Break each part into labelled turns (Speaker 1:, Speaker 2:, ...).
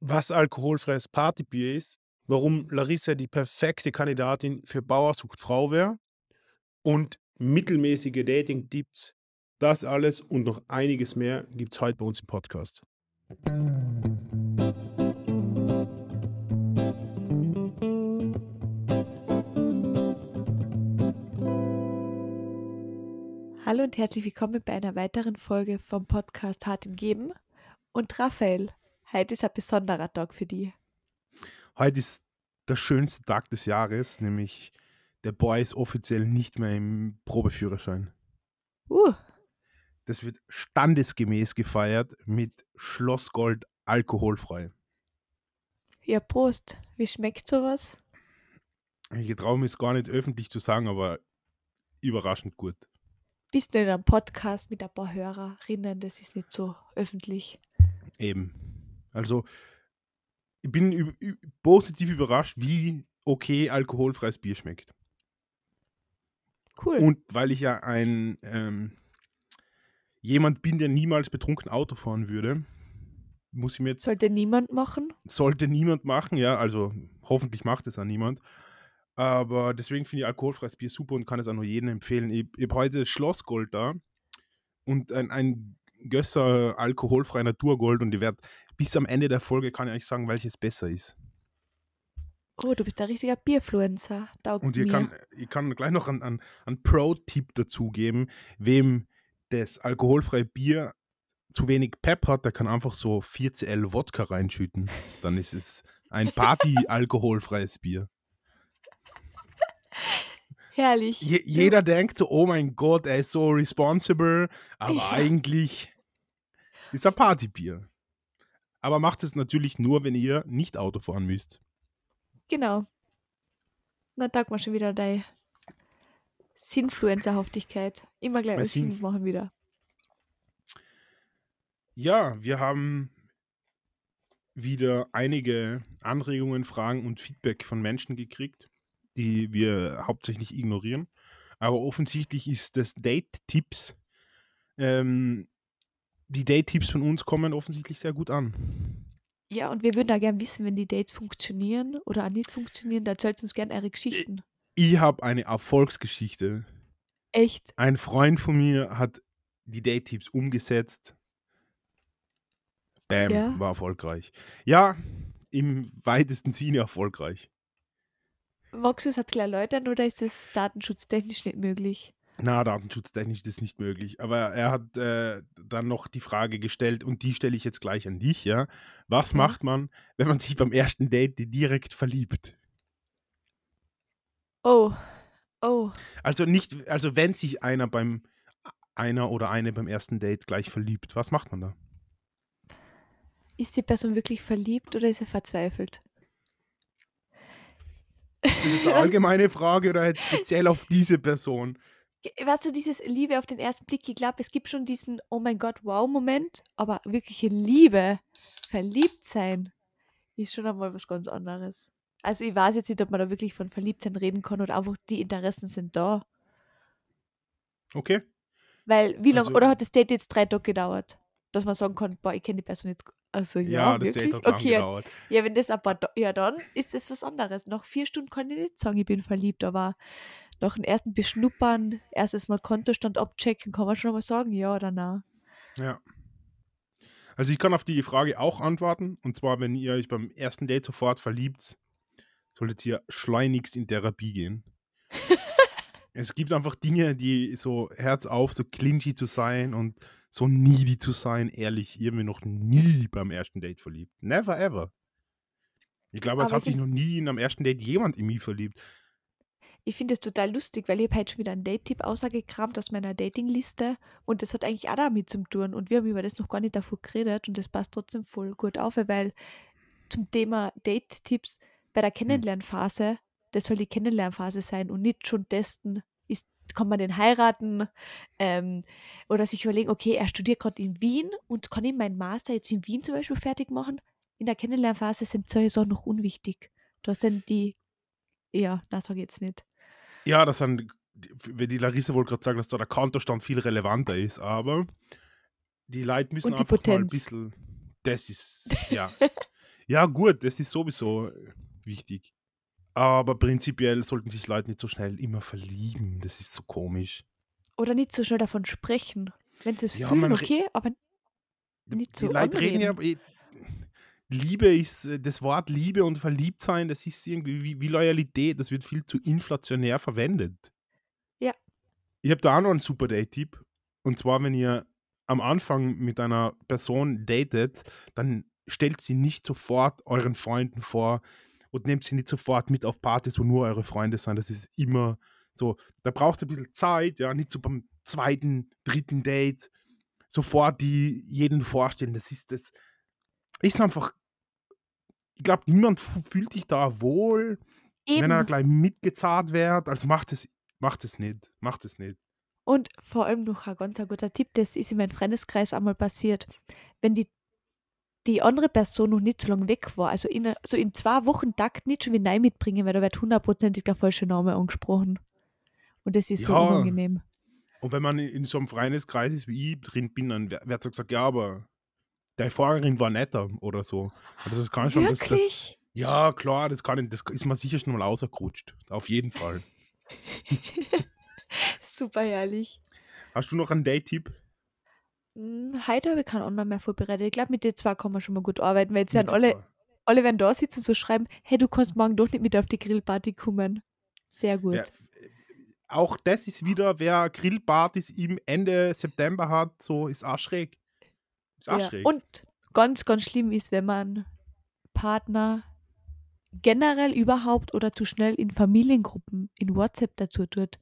Speaker 1: was alkoholfreies Partybier ist, warum Larissa die perfekte Kandidatin für Bauer sucht Frau wäre und mittelmäßige Dating-Tipps. Das alles und noch einiges mehr gibt es heute bei uns im Podcast.
Speaker 2: Hallo und herzlich willkommen bei einer weiteren Folge vom Podcast Hart im Geben. Und Raphael, heute ist ein besonderer Tag für dich.
Speaker 1: Heute ist der schönste Tag des Jahres, nämlich der Boy ist offiziell nicht mehr im Probeführerschein.
Speaker 2: Uh,
Speaker 1: Das wird standesgemäß gefeiert mit Schlossgold alkoholfrei.
Speaker 2: ja, Prost. Wie schmeckt sowas?
Speaker 1: Ich traue mir es gar nicht öffentlich zu sagen, aber überraschend gut.
Speaker 2: Bist du in einem Podcast mit ein paar Hörerinnen? Das ist nicht so öffentlich.
Speaker 1: Eben. Also, ich bin positiv überrascht, wie okay alkoholfreies Bier schmeckt.
Speaker 2: Cool.
Speaker 1: Und weil ich ja ein ähm, jemand bin, der niemals betrunken Auto fahren würde, muss ich mir jetzt.
Speaker 2: Sollte niemand machen?
Speaker 1: sollte niemand machen, ja, also hoffentlich macht es auch niemand. Aber deswegen finde ich alkoholfreies Bier super und kann es auch nur jedem empfehlen. Ich, ich habe heute Schlossgold da und ein, ein Gösser alkoholfrei Naturgold und ich werde bis am Ende der Folge kann ich euch sagen, welches besser ist.
Speaker 2: Oh, du bist ein richtiger Bierfluencer. Taugt
Speaker 1: Und ich kann, ich kann gleich noch einen, einen, einen Pro-Tipp dazugeben, wem das alkoholfreie Bier zu wenig Pep hat, der kann einfach so 4cl Wodka reinschütten. Dann ist es ein Party-alkoholfreies Bier.
Speaker 2: Herrlich.
Speaker 1: Je, jeder denkt so, oh mein Gott, er ist so responsible, aber
Speaker 2: Ja.
Speaker 1: eigentlich ist er Partybier. Aber macht es natürlich nur, wenn ihr nicht Auto fahren müsst.
Speaker 2: Genau. Na, taugt mir schon wieder deine Sinfluencerhaftigkeit. Immer gleich Sinn
Speaker 1: Sinf-
Speaker 2: machen wieder.
Speaker 1: Ja, wir haben wieder einige Anregungen, Fragen und Feedback von Menschen gekriegt, die wir hauptsächlich ignorieren. Aber offensichtlich ist das Date-Tipps, ähm, die Date-Tipps von uns kommen offensichtlich sehr gut an.
Speaker 2: Ja, und wir würden da gern wissen, wenn die Dates funktionieren oder auch nicht funktionieren. Da erzählt uns gern eure Geschichten.
Speaker 1: Ich habe eine Erfolgsgeschichte.
Speaker 2: Echt?
Speaker 1: Ein Freund von mir hat die Date-Tipps umgesetzt. Bam,
Speaker 2: Ja?
Speaker 1: war erfolgreich. Ja, im weitesten Sinne erfolgreich.
Speaker 2: Magst du es ein bisschen erläutern oder ist das datenschutztechnisch nicht möglich?
Speaker 1: Na, datenschutztechnisch ist das nicht möglich. Aber er hat äh, dann noch die Frage gestellt und die stelle ich jetzt gleich an dich, ja. Was
Speaker 2: Ja.
Speaker 1: macht man, wenn man sich beim ersten Date direkt verliebt?
Speaker 2: Oh, oh.
Speaker 1: Also nicht, also wenn sich einer beim einer oder eine beim ersten Date gleich verliebt, was macht man da?
Speaker 2: Ist die Person wirklich verliebt oder ist er verzweifelt?
Speaker 1: Ist das jetzt eine allgemeine Frage oder jetzt speziell auf diese Person?
Speaker 2: Weißt du, dieses Liebe auf den ersten Blick, ich glaube, es gibt schon diesen Oh mein Gott, wow-Moment, aber wirkliche Liebe, verliebt sein, ist schon einmal was ganz anderes. Also ich weiß jetzt nicht, ob man da wirklich von Verliebtsein reden kann oder einfach die Interessen sind da.
Speaker 1: Okay.
Speaker 2: Weil, wie lange,
Speaker 1: Also-
Speaker 2: oder hat das Date jetzt drei Tage gedauert? Dass man sagen kann, boah, ich kenne die Person jetzt. Also ja,
Speaker 1: Ja, das
Speaker 2: wirklich?
Speaker 1: Lang
Speaker 2: okay, ja,
Speaker 1: gedauert.
Speaker 2: ja, wenn das Da- ja dann ist das was anderes. Nach vier Stunden kann ich nicht sagen, ich bin verliebt, aber nach dem ersten Beschnuppern, erstes Mal Kontostand abchecken, kann man schon mal sagen, ja oder nein.
Speaker 1: Ja. Also ich kann auf die Frage auch antworten. Und zwar, wenn ihr euch beim ersten Date sofort verliebt, solltet ihr schleunigst in Therapie gehen. es gibt einfach Dinge, die so Herz auf, so clinchy zu sein und so needy zu sein. Ehrlich, ihr habt mir noch nie beim ersten Date verliebt. Never ever. Ich glaube, es hat
Speaker 2: ich
Speaker 1: sich noch nie in einem ersten Date jemand in mich verliebt.
Speaker 2: Ich finde es total lustig, weil ich habe heute schon wieder einen Date-Tipp ausgekramt aus meiner Datingliste und das hat eigentlich auch damit zu tun und wir haben über das noch gar nicht davor geredet und das passt trotzdem voll gut auf, weil zum Thema Date-Tipps bei der Kennenlernphase, das soll die Kennenlernphase sein und nicht schon testen, kann man den heiraten ähm, oder sich überlegen, okay, er studiert gerade in Wien und kann ich meinen Master jetzt in Wien zum Beispiel fertig machen. In der Kennenlernphase sind solche Sachen noch unwichtig. Da sind die, ja, das sage ich jetzt nicht.
Speaker 1: Ja, das sind, wenn die Larissa wohl gerade sagen, dass da der Kontostand viel relevanter ist, aber die Leute müssen
Speaker 2: die
Speaker 1: einfach mal ein
Speaker 2: Potenz.
Speaker 1: bisschen, das ist, ja. Ja, gut, das ist sowieso äh, wichtig. Aber prinzipiell sollten sich Leute nicht so schnell immer verlieben. Das ist so komisch.
Speaker 2: Oder nicht so schnell davon sprechen. Wenn sie es
Speaker 1: Ja,
Speaker 2: fühlen, okay, aber nicht
Speaker 1: Die
Speaker 2: so
Speaker 1: Leute reden ja. eh- Liebe ist, äh, das Wort Liebe und Verliebtsein, das ist irgendwie wie, wie Loyalität. Das wird viel zu inflationär verwendet.
Speaker 2: Ja.
Speaker 1: Ich habe da auch noch einen super Date-Tipp. Und zwar, wenn ihr am Anfang mit einer Person datet, dann stellt sie nicht sofort euren Freunden vor und nehmt sie nicht sofort mit auf Partys, wo nur eure Freunde sind. Das ist immer so. Da braucht es ein bisschen Zeit, ja, nicht so beim zweiten, dritten Date sofort die jeden vorstellen. Das ist das ist einfach. Ich glaube, niemand fühlt sich da wohl, wenn er
Speaker 2: Eben.
Speaker 1: gleich mitgezahlt wird. Also macht es, macht es nicht, macht es nicht.
Speaker 2: Und vor allem noch ein ganz guter Tipp, das ist in meinem Freundeskreis einmal passiert. Wenn die, die andere Person noch nicht so lange weg war, also in, so in zwei Wochen Takt nicht schon wieder rein mitbringen, weil da wird hundertprozentig der falsche Name angesprochen. Und das ist so
Speaker 1: Ja.
Speaker 2: unangenehm.
Speaker 1: Und wenn man in so einem Freundeskreis ist, wie ich drin bin, dann wird so gesagt, ja, aber deine Vorgängerin war netter oder so. Also das kann schon. Das, das,
Speaker 2: Wirklich?
Speaker 1: ja, klar, das kann ich, das ist mir sicher schon mal rausgerutscht. Auf jeden Fall.
Speaker 2: Super herrlich.
Speaker 1: Hast du noch einen Date-Tipp?
Speaker 2: Hm, Heute habe ich keinen anderen mehr vorbereitet. Ich glaube, mit den zwei kann man schon mal gut arbeiten, weil jetzt werden alle,
Speaker 1: zwei.
Speaker 2: alle werden da sitzen und so schreiben, hey, du kannst morgen doch nicht mit auf die Grillparty kommen. Sehr gut.
Speaker 1: Ja, äh, auch das ist wieder, wer Grillpartys im Ende September hat, so ist auch schräg. Ist auch
Speaker 2: Ja.
Speaker 1: schräg.
Speaker 2: Und ganz, ganz schlimm ist, wenn man Partner generell überhaupt oder zu schnell in Familiengruppen in WhatsApp dazu tut.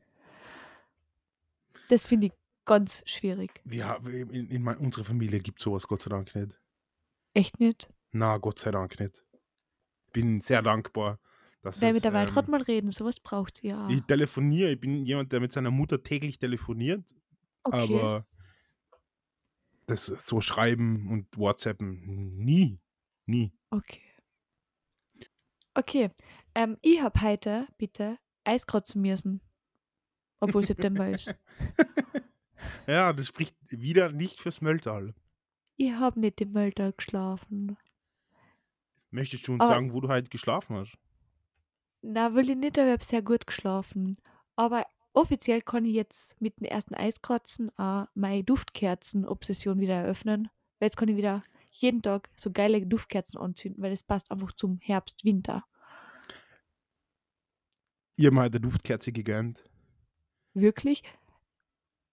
Speaker 2: Das finde ich ganz schwierig.
Speaker 1: Wir, in, in mein, unserer Familie gibt sowas Gott sei Dank nicht.
Speaker 2: Echt nicht?
Speaker 1: Na, Gott sei Dank nicht. Bin sehr dankbar, dass
Speaker 2: Weil
Speaker 1: es,
Speaker 2: mit der Waldrat
Speaker 1: ähm,
Speaker 2: mal reden, sowas braucht sie ja.
Speaker 1: Ich telefoniere, ich bin jemand, der mit seiner Mutter täglich telefoniert,
Speaker 2: Okay.
Speaker 1: aber das so schreiben und WhatsAppen nie. Nie.
Speaker 2: Okay. Okay. Ähm, ich habe heute bitte Eis kratzen müssen. Obwohl September ist.
Speaker 1: Ja, das spricht wieder nicht fürs Mölltal.
Speaker 2: Ich habe nicht im Mülltag geschlafen.
Speaker 1: Möchtest du uns
Speaker 2: Aber-
Speaker 1: sagen, wo du heute geschlafen hast?
Speaker 2: Na, will ich nicht, aber ich habe sehr gut geschlafen. Aber offiziell kann ich jetzt mit dem ersten Eiskratzen auch meine Duftkerzen-Obsession wieder eröffnen. Weil jetzt kann ich wieder jeden Tag so geile Duftkerzen anzünden, weil das passt einfach zum Herbst, Winter.
Speaker 1: Ihr habt mir heute eine Duftkerze gegönnt.
Speaker 2: Wirklich?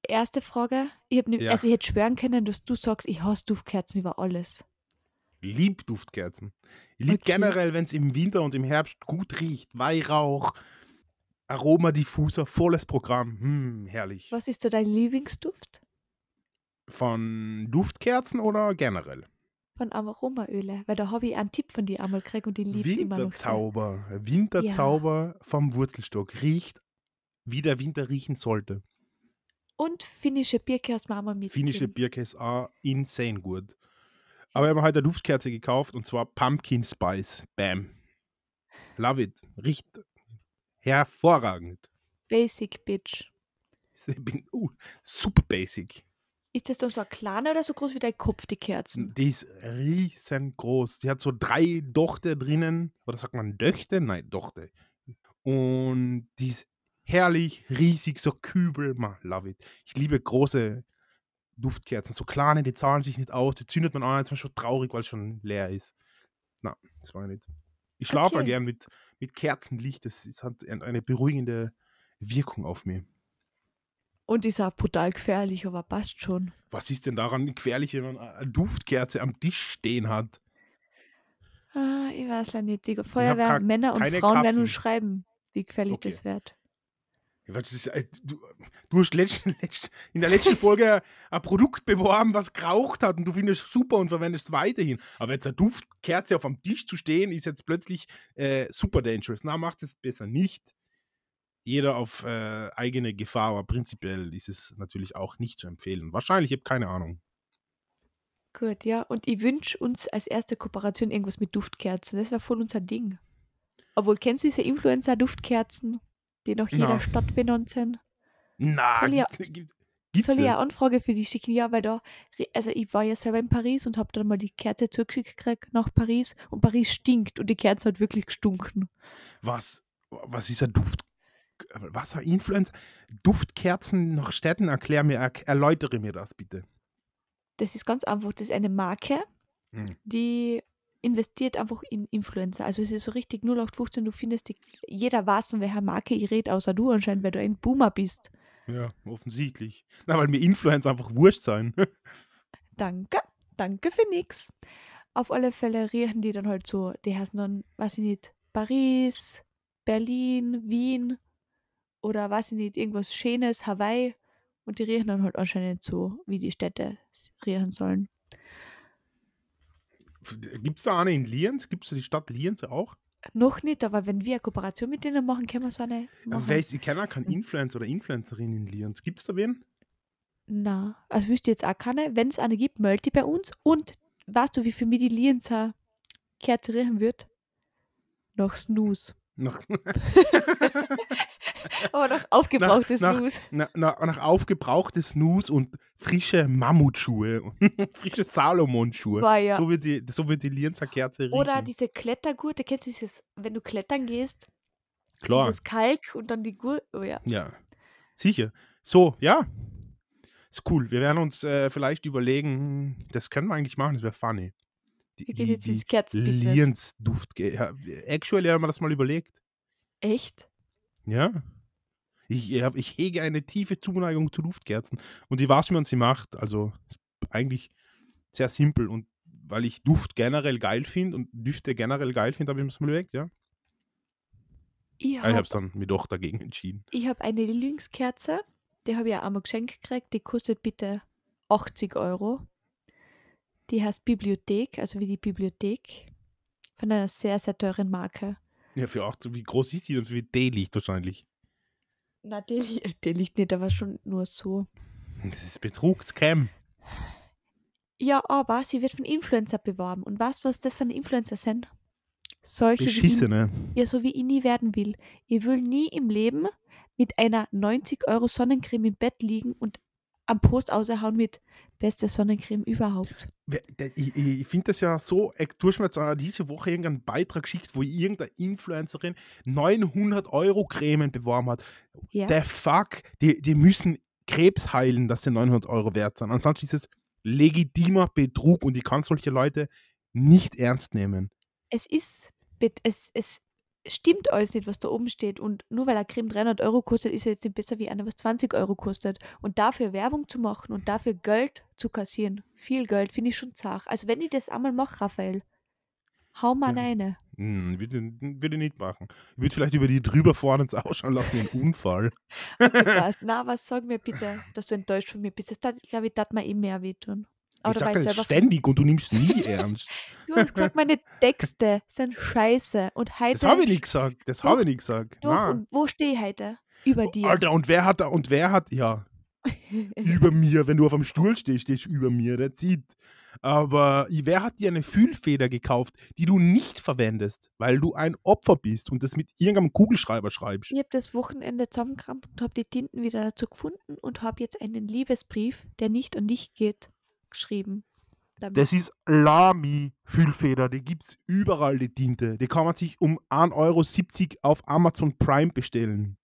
Speaker 2: Erste Frage. Ich hab nicht,
Speaker 1: Ja.
Speaker 2: Also ich hätte schwören können, dass du sagst, ich hasse Duftkerzen über alles.
Speaker 1: Lieb Duftkerzen. Ich liebe
Speaker 2: Okay.
Speaker 1: generell, wenn es im Winter und im Herbst gut riecht. Weihrauch, Aromadiffuser, volles Programm. Hm, herrlich.
Speaker 2: Was ist so dein Lieblingsduft?
Speaker 1: Von Duftkerzen oder generell?
Speaker 2: Von Aromaöle. Weil da habe ich einen Tipp von dir einmal gekriegt und die lieb's immer noch.
Speaker 1: Winterzauber. Winterzauber vom Wurzelstock. Riecht, wie der Winter riechen sollte.
Speaker 2: Und finnische Birke aus Mama mit.
Speaker 1: Finnische Birke ist auch insane gut. Aber ich habe mir heute eine Duftkerze gekauft und zwar Pumpkin Spice. Bam. Love it. Riecht hervorragend.
Speaker 2: Basic Bitch.
Speaker 1: Ich bin uh, super basic.
Speaker 2: Ist das dann so ein kleiner oder so groß wie dein Kopf, die Kerzen?
Speaker 1: Die ist riesengroß. Die hat so drei Dochte drinnen. Oder sagt man Döchte? Nein, Dochte. Und die ist herrlich, riesig, so Kübel. Man, love it. Ich liebe große Duftkerzen. So kleine, die zahlen sich nicht aus. Die zündet man an, jetzt ist man schon traurig, weil es schon leer ist. Na, das war nicht. Ich schlafe
Speaker 2: Okay.
Speaker 1: gern mit, mit Kerzenlicht. Das ist, hat eine beruhigende Wirkung auf mich.
Speaker 2: Und ist auch brutal gefährlich, aber passt schon.
Speaker 1: Was ist denn daran gefährlich, wenn man eine Duftkerze am Tisch stehen hat?
Speaker 2: Ah, ich weiß ja nicht. Die Feuerwehr, Männer und Frauen werden
Speaker 1: Katzen.
Speaker 2: uns schreiben, wie gefährlich
Speaker 1: Okay.
Speaker 2: das wird.
Speaker 1: Ist, äh, du, du hast letzten, letzt, in der letzten Folge ein Produkt beworben, was geraucht hat und du findest es super und verwendest es weiterhin. Aber jetzt eine Duftkerze auf am Tisch zu stehen, ist jetzt plötzlich äh, super dangerous. Na, macht es besser nicht. Jeder auf äh, eigene Gefahr, aber prinzipiell ist es natürlich auch nicht zu empfehlen. Wahrscheinlich, ich habe keine Ahnung.
Speaker 2: Gut, ja. Und ich wünsche uns als erste Kooperation irgendwas mit Duftkerzen. Das wäre voll unser Ding. Obwohl, kennst du diese Influencer-Duftkerzen, die nach jeder
Speaker 1: Na.
Speaker 2: Stadt benannt sind?
Speaker 1: Na,
Speaker 2: Soll
Speaker 1: Gibt's
Speaker 2: Soll ich eine Anfrage für die schicken? Ja, weil da, also ich war ja selber in Paris und habe dann mal die Kerze zugeschickt gekriegt nach Paris und Paris stinkt und die Kerze hat wirklich gestunken.
Speaker 1: Was, was ist ein Duft? Was war Influencer? Duftkerzen nach Städten? Erklär mir, er, erläutere mir das bitte.
Speaker 2: Das ist ganz einfach, das ist eine Marke,
Speaker 1: Hm.
Speaker 2: die investiert einfach in Influencer. Also es ist so richtig 0815, du findest die, jeder weiß, von welcher Marke ich rede, außer du anscheinend, weil du ein Boomer bist.
Speaker 1: Ja, offensichtlich. Na, weil mir Influencer einfach wurscht sein.
Speaker 2: Danke, danke für nix. Auf alle Fälle riechen die dann halt so, die heißen dann, weiß ich nicht, Paris, Berlin, Wien oder weiß ich nicht, irgendwas Schönes, Hawaii. Und die riechen dann halt anscheinend so, wie die Städte riechen sollen.
Speaker 1: Gibt es da eine in Lienz? Gibt es da die Stadt Lienz auch?
Speaker 2: Noch nicht, aber wenn wir eine Kooperation mit denen machen, können wir so eine
Speaker 1: Aber
Speaker 2: machen.
Speaker 1: wer ist, ich kenne auch keinen Influencer oder Influencerin in Lienz. Gibt es da wen?
Speaker 2: Na, also wüsste jetzt auch keine. Wenn es eine gibt, melde die bei uns. Und weißt du, wie viel mir die Lienzer Kerze riechen wird? Noch Snooze.
Speaker 1: Nach,
Speaker 2: Aber noch aufgebrauchtes
Speaker 1: nach-
Speaker 2: Snooze.
Speaker 1: na, na, nach aufgebrauchtes Snooze und frische Mammutschuhe. frische Salomon-Schuhe.
Speaker 2: War ja.
Speaker 1: So, wird die, so wird die Lienzer Kerze riechen.
Speaker 2: Oder diese Klettergurte, kennst du dieses, wenn du klettern gehst,
Speaker 1: Klar.
Speaker 2: dieses Kalk und dann die Gurte. Oh ja.
Speaker 1: Ja, sicher. So, ja. Ist cool. Wir werden uns äh, vielleicht überlegen, das können wir eigentlich machen, das wäre funny.
Speaker 2: Wir gehen jetzt ins Kerzenbusiness.
Speaker 1: Lienz-Duft. Ja, actually haben wir das mal überlegt.
Speaker 2: Echt?
Speaker 1: Ja. Ich, ich, ich hege eine tiefe Zuneigung zu Duftkerzen. Und ich weiß, wie man sie macht. Also eigentlich sehr simpel. Und weil ich Duft generell geil finde und Düfte generell geil finde, habe ich mir das mal überlegt, ja.
Speaker 2: Ich
Speaker 1: ich habe
Speaker 2: habe
Speaker 1: es dann mir doch dagegen entschieden.
Speaker 2: ich hab eine Lieblingskerze, die habe ich auch einmal geschenkt gekriegt, die kostet bitte 80 Euro. Die heißt Bibliothek, also wie die Bibliothek, von einer sehr, sehr teuren Marke.
Speaker 1: Ja, für 18, wie groß ist die und wie D-Licht wahrscheinlich?
Speaker 2: Na, liegt nicht, aber schon nur so.
Speaker 1: Das ist Betrug, Scam.
Speaker 2: Ja, aber sie wird von Influencer beworben. Und weißt du, was das für Influencer sind? Solche, wie
Speaker 1: Beschissene.
Speaker 2: ja, so wie ich nie werden will. Ich will nie im Leben mit einer 90 Euro Sonnencreme im Bett liegen und am Post aushauen mit beste Sonnencreme überhaupt.
Speaker 1: Ich, ich finde das ja so, äh, du hast mir jetzt diese Woche irgendeinen Beitrag geschickt, wo irgendeine Influencerin 900 Euro Cremen beworben hat.
Speaker 2: Ja.
Speaker 1: Der Fuck, die, die müssen Krebs heilen, dass sie 900 Euro wert sind. Ansonsten ist es legitimer Betrug und ich kann solche Leute nicht ernst nehmen.
Speaker 2: es ist, es, es stimmt alles nicht, was da oben steht. Und nur weil eine Creme 300 Euro kostet, ist er jetzt nicht besser wie eine, was 20 Euro kostet. Und dafür Werbung zu machen und dafür Geld zu kassieren, viel Geld, finde ich schon zart. Also wenn ich das einmal mache, Raphael, hau mal
Speaker 1: Ja.
Speaker 2: eine.
Speaker 1: Hm, würde, würde ich nicht machen. Ich würde vielleicht über die drüber fahren und ausschauen lassen wie ein Unfall.
Speaker 2: Was? Na, was sag mir bitte, dass du enttäuscht von mir bist. Das glaube ich, tat mir eh mehr wehtun. Aber
Speaker 1: ich
Speaker 2: ich
Speaker 1: das ständig und du nimmst nie ernst.
Speaker 2: Du hast gesagt, meine Texte sind scheiße. Und heute.
Speaker 1: Das habe ich nicht gesagt. Das habe ich nicht gesagt.
Speaker 2: Doch, wo stehe ich heute? Über dir.
Speaker 1: Alter, und wer hat da, und wer hat, ja, über mir, wenn du auf einem Stuhl stehst, stehst du über mir, der zieht. Aber wer hat dir eine Fühlfeder gekauft, die du nicht verwendest, weil du ein Opfer bist und das mit irgendeinem Kugelschreiber schreibst?
Speaker 2: Ich habe das Wochenende zusammengekramt und habe die Tinten wieder dazu gefunden und habe jetzt einen Liebesbrief, der nicht an dich geht, geschrieben. Damit.
Speaker 1: Das ist Lamy-Fühlfeder, die gibt es überall, die Tinte. Die kann man sich um 1,70 Euro auf Amazon Prime bestellen.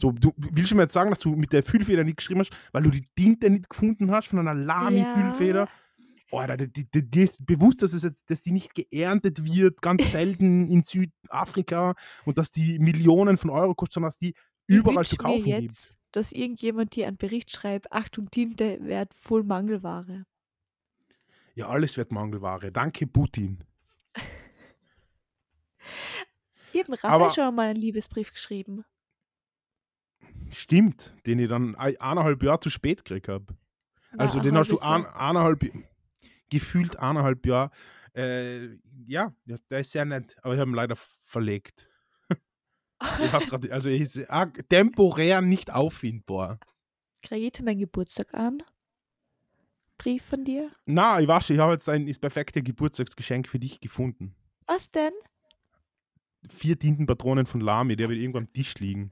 Speaker 1: So, du willst du mir jetzt sagen, dass du mit der Fühlfeder nicht geschrieben hast, weil du die Tinte nicht gefunden hast von einer Lamy-Fühlfeder? Alter, die, die, die, ist bewusst, dass, es jetzt, dass die nicht geerntet wird, ganz selten in Südafrika und dass die Millionen von Euro kostet, sondern dass die überall zu kaufen gibt.
Speaker 2: Dass irgendjemand dir einen Bericht schreibt, Achtung, Tinte wird voll Mangelware.
Speaker 1: Ja, alles wird Mangelware. Danke, Putin.
Speaker 2: Ich habe Raphael schon mal einen Liebesbrief geschrieben.
Speaker 1: Stimmt, den ich dann ein- eineinhalb Jahre zu spät gekriegt habe. Also den hast du ein, eineinhalb, gefühlt eineinhalb Jahre. Äh, ja, ja, der ist sehr nett, aber ich habe ihn leider verlegt. Ich hab's grad, also er ist ah, temporär nicht auffindbar.
Speaker 2: Kriege ich zu meinem Geburtstag an? Brief von dir?
Speaker 1: Na, ich weiß schon, ich habe jetzt ein das perfekte Geburtstagsgeschenk für dich gefunden.
Speaker 2: Was denn?
Speaker 1: Vier Tintenpatronen von Lamy, die habe ich irgendwo am Tisch liegen.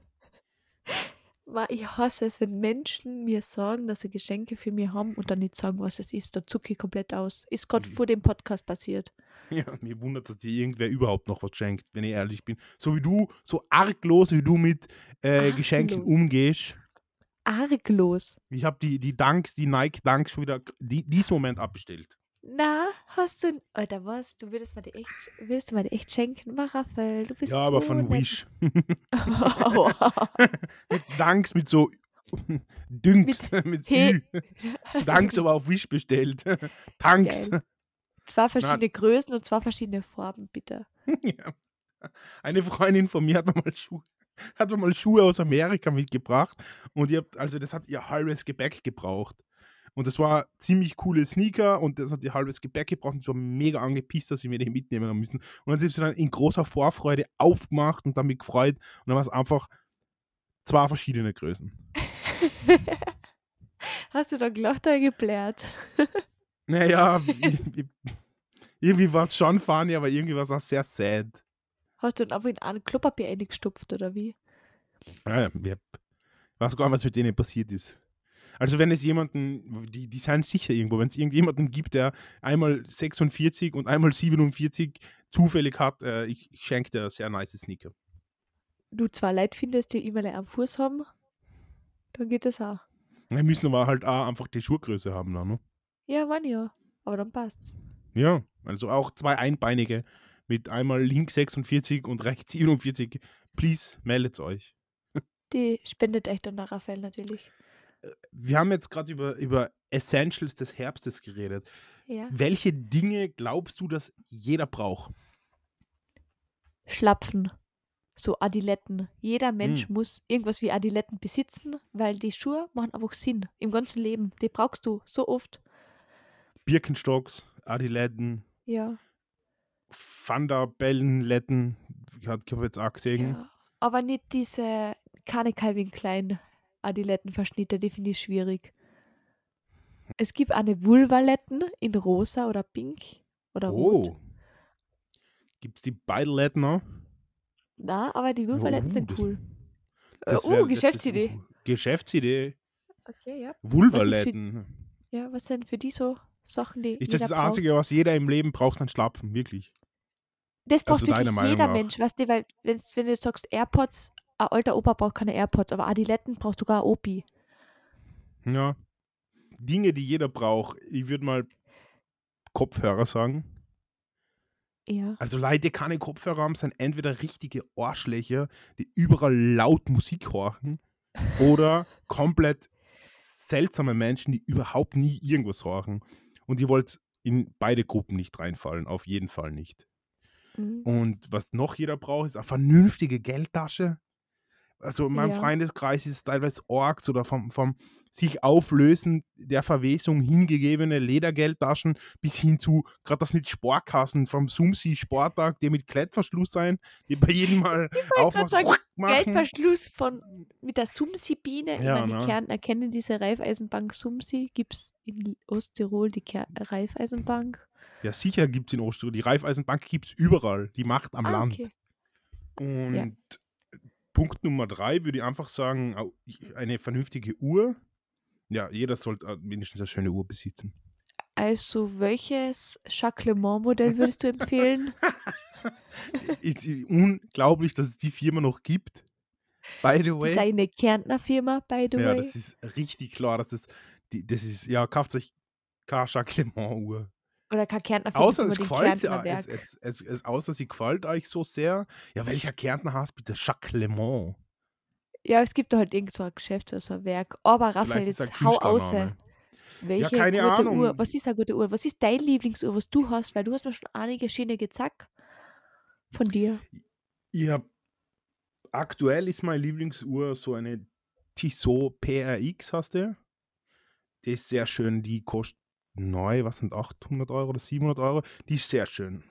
Speaker 2: Ich hasse es, wenn Menschen mir sagen, dass sie Geschenke für mich haben und dann nicht sagen, was es ist. Da zucke ich komplett aus. Ist gerade
Speaker 1: Mhm.
Speaker 2: vor dem Podcast passiert.
Speaker 1: Ja, mir wundert, dass dir irgendwer überhaupt noch was schenkt, wenn ich ehrlich bin. So wie du, so arglos, wie du mit äh, Geschenken umgehst.
Speaker 2: Arglos.
Speaker 1: Ich habe die, die Dunks, die Nike Dunks schon wieder die, diesen Moment abbestellt.
Speaker 2: Na, hast du. Alter, was? Du würdest mir die echt, willst du mir die echt schenken? Mach, Raphael, du bist
Speaker 1: Ja, aber
Speaker 2: so
Speaker 1: von
Speaker 2: nett.
Speaker 1: Wish. Mit Dunks, mit so Dünks, mit,
Speaker 2: He-
Speaker 1: Ü.
Speaker 2: Wirklich
Speaker 1: aber auf Wish bestellt. Tanks.
Speaker 2: Geil. Zwei verschiedene Größen und zwei verschiedene Farben, bitte.
Speaker 1: Ja. Eine Freundin von mir hat mir mal Schuhe, hat mir mal Schuhe aus Amerika mitgebracht und ihr habt, also das hat ihr halbes Gepäck gebraucht. Und das war ziemlich coole Sneaker und das hat ihr halbes Gepäck gebraucht und ich war mega angepisst, dass sie mir den mitnehmen haben müssen. Und dann sind sie dann in großer Vorfreude aufgemacht und damit gefreut und dann war es einfach zwei verschiedene Größen.
Speaker 2: Hast du da gelacht oder geblärt?
Speaker 1: Naja, irgendwie war es schon funny, aber irgendwie war es auch sehr sad.
Speaker 2: Hast du dann einfach in ein Klopapier eingestopft oder wie?
Speaker 1: Ja, ich weiß gar nicht, was mit denen passiert ist. Also wenn es jemanden, die, die sind sicher irgendwo, wenn es irgendjemanden gibt, der einmal 46 und einmal 47 zufällig hat, äh, ich, ich schenke dir sehr nice Sneaker.
Speaker 2: Du zwei Leute findest, die immer am Fuß haben, dann geht das auch.
Speaker 1: Wir müssen aber halt auch einfach die Schuhgröße haben. Dann, ne?
Speaker 2: Ja, Mann, ja. Aber dann passt's.
Speaker 1: Ja, also auch zwei Einbeinige mit einmal links 46 und rechts 47. Please, meldet euch.
Speaker 2: Die spendet echt an der Raphael natürlich.
Speaker 1: Wir haben jetzt gerade über, über Essentials des Herbstes geredet.
Speaker 2: Ja.
Speaker 1: Welche Dinge glaubst du, dass jeder braucht?
Speaker 2: Schlapfen. So Adiletten. Jeder Mensch
Speaker 1: Hm.
Speaker 2: muss irgendwas wie Adiletten besitzen, weil die Schuhe machen einfach Sinn im ganzen Leben. Die brauchst du so oft.
Speaker 1: Birkenstocks, Adiletten,
Speaker 2: Ja.
Speaker 1: Thunderbellenletten, ich habe jetzt auch gesehen.
Speaker 2: ja. Aber nicht diese keine Calvin Klein Adilettenverschnitte, die finde ich schwierig. Es gibt eine Vulvaletten in rosa oder pink oder rot.
Speaker 1: Oh. Gibt es die Beideletten noch?
Speaker 2: Na, aber die Vulvaletten
Speaker 1: Oh,
Speaker 2: sind
Speaker 1: das-
Speaker 2: cool.
Speaker 1: Das
Speaker 2: äh,
Speaker 1: wär-
Speaker 2: oh,
Speaker 1: das ist-
Speaker 2: Geschäftsidee.
Speaker 1: Geschäftsidee.
Speaker 2: Okay, ja.
Speaker 1: Vulvaletten.
Speaker 2: Ja, was sind für die so Sachen, die
Speaker 1: Ist das das
Speaker 2: braucht?
Speaker 1: Einzige, was jeder im Leben braucht, dann Schlapfen, wirklich?
Speaker 2: Das braucht
Speaker 1: Also
Speaker 2: wirklich
Speaker 1: Meinung
Speaker 2: jeder
Speaker 1: nach?
Speaker 2: Mensch, weißt du, weil wenn du sagst AirPods, ein alter Opa braucht keine AirPods, aber Adiletten braucht sogar Opi.
Speaker 1: Ja. Dinge, die jeder braucht. Ich würde mal Kopfhörer sagen.
Speaker 2: Ja.
Speaker 1: Also Leute, die keine Kopfhörer haben, sind entweder richtige Arschlöcher, die überall laut Musik horchen, oder komplett seltsame Menschen, die überhaupt nie irgendwas horchen. Und ihr wollt in beide Gruppen nicht reinfallen, auf jeden Fall nicht.
Speaker 2: Mhm.
Speaker 1: Und was noch jeder braucht, ist eine vernünftige Geldtasche. Also in meinem
Speaker 2: Ja.
Speaker 1: Freundeskreis ist es teilweise Orks oder vom, vom sich auflösen der Verwesung hingegebene Ledergeldtaschen bis hin zu, gerade das nicht Sportkassen vom Sumsi Sporttag, die mit Klettverschluss sein, die bei jedem Mal aufmachst,
Speaker 2: sagen,
Speaker 1: machen.
Speaker 2: Geldverschluss von mit der Sumsi-Biene.
Speaker 1: Ja,
Speaker 2: meine, die
Speaker 1: ne?
Speaker 2: Kärntner kennen diese Raiffeisenbank Sumsi. Gibt es in Osttirol die Ker Raiffeisenbank?
Speaker 1: Ja, sicher gibt es in Osttirol. Die Raiffeisenbank gibt es überall. Die macht am
Speaker 2: ah,
Speaker 1: Land.
Speaker 2: okay.
Speaker 1: Und Punkt Nummer drei würde ich einfach sagen, eine vernünftige Uhr. Ja, jeder sollte äh, mindestens eine schöne Uhr besitzen.
Speaker 2: Also, welches Jacques Le Mans-Modell würdest du empfehlen?
Speaker 1: ist unglaublich, dass es die Firma noch gibt. By the
Speaker 2: Das
Speaker 1: way.
Speaker 2: ist eine Kärntner Firma, by the
Speaker 1: Ja,
Speaker 2: way.
Speaker 1: das ist richtig klar, das, die, das ist, ja, kauft euch keine Jacques Le Mans Uhr.
Speaker 2: Oder kein Kärntner Firma,
Speaker 1: Außer es
Speaker 2: Kärntner
Speaker 1: ja, es, es, es, es, außer sie gefällt euch so sehr. Ja, welcher Kärntner hast bitte? Jacques Le Mans.
Speaker 2: Ja, es gibt da halt irgend so ein Geschäft oder so ein Werk. Aber Raphael, jetzt hau aus. Welche
Speaker 1: keine
Speaker 2: gute
Speaker 1: Ahnung.
Speaker 2: Uhr? Was ist eine gute Uhr? Was ist deine Lieblingsuhr, was du hast? Weil du hast mir schon einige schöne gezeigt von dir.
Speaker 1: Hab, aktuell ist meine Lieblingsuhr so eine Tissot PRX, hast du? Die ist sehr schön, die kostet neu, was sind 800 Euro oder 700 Euro? Die ist sehr schön.